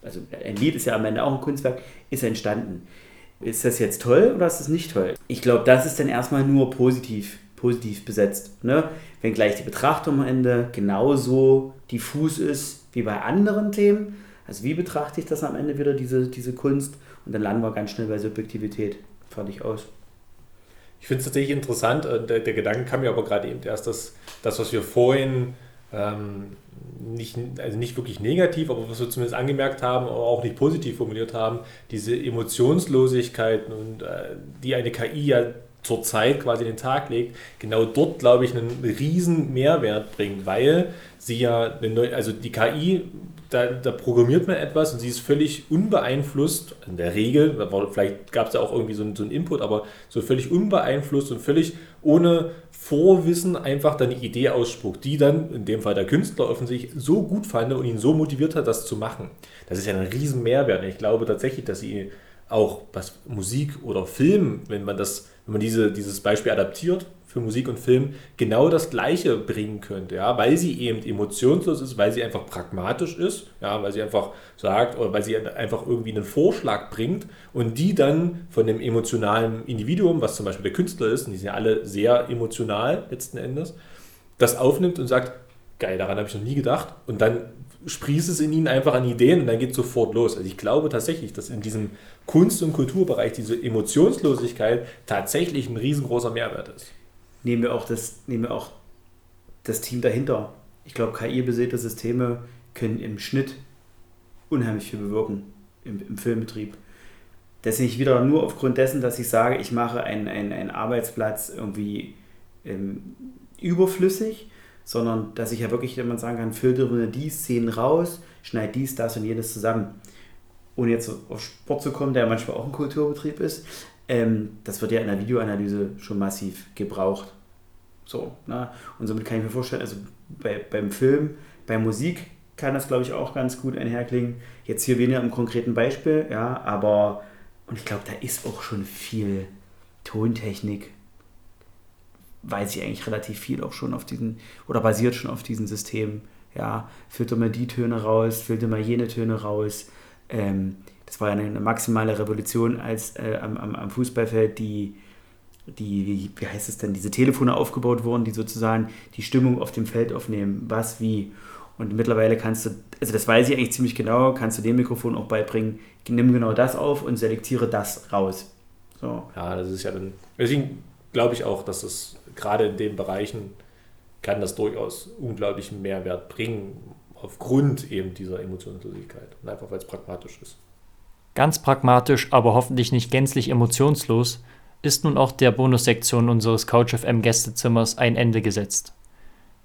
also ein Lied ist ja am Ende auch ein Kunstwerk, ist entstanden. Ist das jetzt toll oder ist das nicht toll? Ich glaube, das ist dann erstmal nur positiv, positiv besetzt. Ne? Wenngleich die Betrachtung am Ende genauso diffus ist wie bei anderen Themen. Also wie betrachte ich das am Ende wieder, diese, diese Kunst? Und dann landen wir ganz schnell bei Subjektivität. Fertig aus. Ich finde es tatsächlich interessant, äh, der, der, Gedanke kam mir aber gerade eben erst, dass das, was wir vorhin ähm, nicht, also nicht wirklich negativ, aber was wir zumindest angemerkt haben, aber auch nicht positiv formuliert haben, diese Emotionslosigkeit und äh, die eine KI ja zurzeit quasi den Tag legt, genau dort, glaube ich, einen riesen Mehrwert bringt, weil sie ja, eine, also die KI, da, da, programmiert man etwas und sie ist völlig unbeeinflusst, in der Regel, vielleicht gab es ja auch irgendwie so, so einen Input, aber so völlig unbeeinflusst und völlig ohne Vorwissen einfach dann die Idee ausspuckt, die dann, in dem Fall der Künstler offensichtlich, so gut fand und ihn so motiviert hat, das zu machen. Das ist ja ein riesen Mehrwert. Und ich glaube tatsächlich, dass sie auch was Musik oder Film, wenn man das, wenn man diese, dieses Beispiel adaptiert für Musik und Film, genau das Gleiche bringen könnte, ja, weil sie eben emotionslos ist, weil sie einfach pragmatisch ist, ja, weil sie einfach sagt oder weil sie einfach irgendwie einen Vorschlag bringt und die dann von dem emotionalen Individuum, was zum Beispiel der Künstler ist, und die sind ja alle sehr emotional letzten Endes, das aufnimmt und sagt, geil, daran habe ich noch nie gedacht und dann sprießt es in ihnen einfach an Ideen und dann geht es sofort los. Also ich glaube tatsächlich, dass in diesem Kunst- und Kulturbereich diese Emotionslosigkeit tatsächlich ein riesengroßer Mehrwert ist. Nehmen wir auch das, nehmen wir auch das Team dahinter. Ich glaube, KI-basierte Systeme können im Schnitt unheimlich viel bewirken im, im Filmbetrieb. Das nicht wieder nur aufgrund dessen, dass ich sage, ich mache einen, einen, einen Arbeitsplatz irgendwie ähm, überflüssig, sondern dass ich ja wirklich, man sagen kann, filtere die Szenen raus, schneide dies, das und jenes zusammen. Ohne jetzt auf Sport zu kommen, der manchmal auch ein Kulturbetrieb ist, ähm, das wird ja in der Videoanalyse schon massiv gebraucht. So, ne? Und somit kann ich mir vorstellen, also bei, beim Film, bei Musik kann das, glaube ich, auch ganz gut einherklingen. Jetzt hier weniger im konkreten Beispiel, ja, aber und ich glaube, da ist auch schon viel Tontechnik weiß ich eigentlich relativ viel auch schon auf diesen, oder basiert schon auf diesen Systemen. Ja, filter mal die Töne raus, filter mal jene Töne raus. Ähm, das war ja eine, eine maximale Revolution, als äh, am, am, am, Fußballfeld die, die, wie heißt es denn, diese Telefone aufgebaut wurden, die sozusagen die Stimmung auf dem Feld aufnehmen, was, wie. Und mittlerweile kannst du, also das weiß ich eigentlich ziemlich genau, kannst du dem Mikrofon auch beibringen, nimm genau das auf und selektiere das raus. So. Ja, das ist ja dann, deswegen glaube ich auch, dass es gerade in den Bereichen kann das durchaus unglaublichen Mehrwert bringen, aufgrund eben dieser Emotionslosigkeit und einfach weil es pragmatisch ist. Ganz pragmatisch, aber hoffentlich nicht gänzlich emotionslos, ist nun auch der Bonussektion unseres CouchFM Gästezimmers ein Ende gesetzt.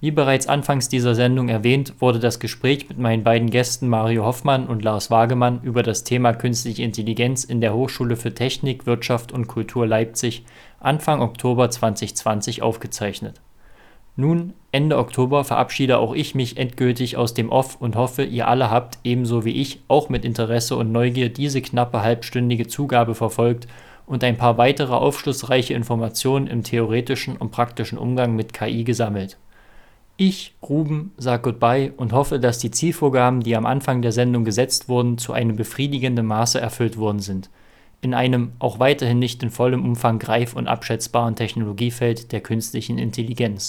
Wie bereits anfangs dieser Sendung erwähnt, wurde das Gespräch mit meinen beiden Gästen Mario Hoffmann und Lars Wagemann über das Thema künstliche Intelligenz in der Hochschule für Technik, Wirtschaft und Kultur Leipzig Anfang Oktober 2020 aufgezeichnet. Nun, Ende Oktober, verabschiede auch ich mich endgültig aus dem Off und hoffe, ihr alle habt, ebenso wie ich, auch mit Interesse und Neugier diese knappe halbstündige Zugabe verfolgt und ein paar weitere aufschlussreiche Informationen im theoretischen und praktischen Umgang mit KI gesammelt. Ich, Ruben, sage Goodbye und hoffe, dass die Zielvorgaben, die am Anfang der Sendung gesetzt wurden, zu einem befriedigenden Maße erfüllt worden sind. In einem auch weiterhin nicht in vollem Umfang greif- und abschätzbaren Technologiefeld der künstlichen Intelligenz.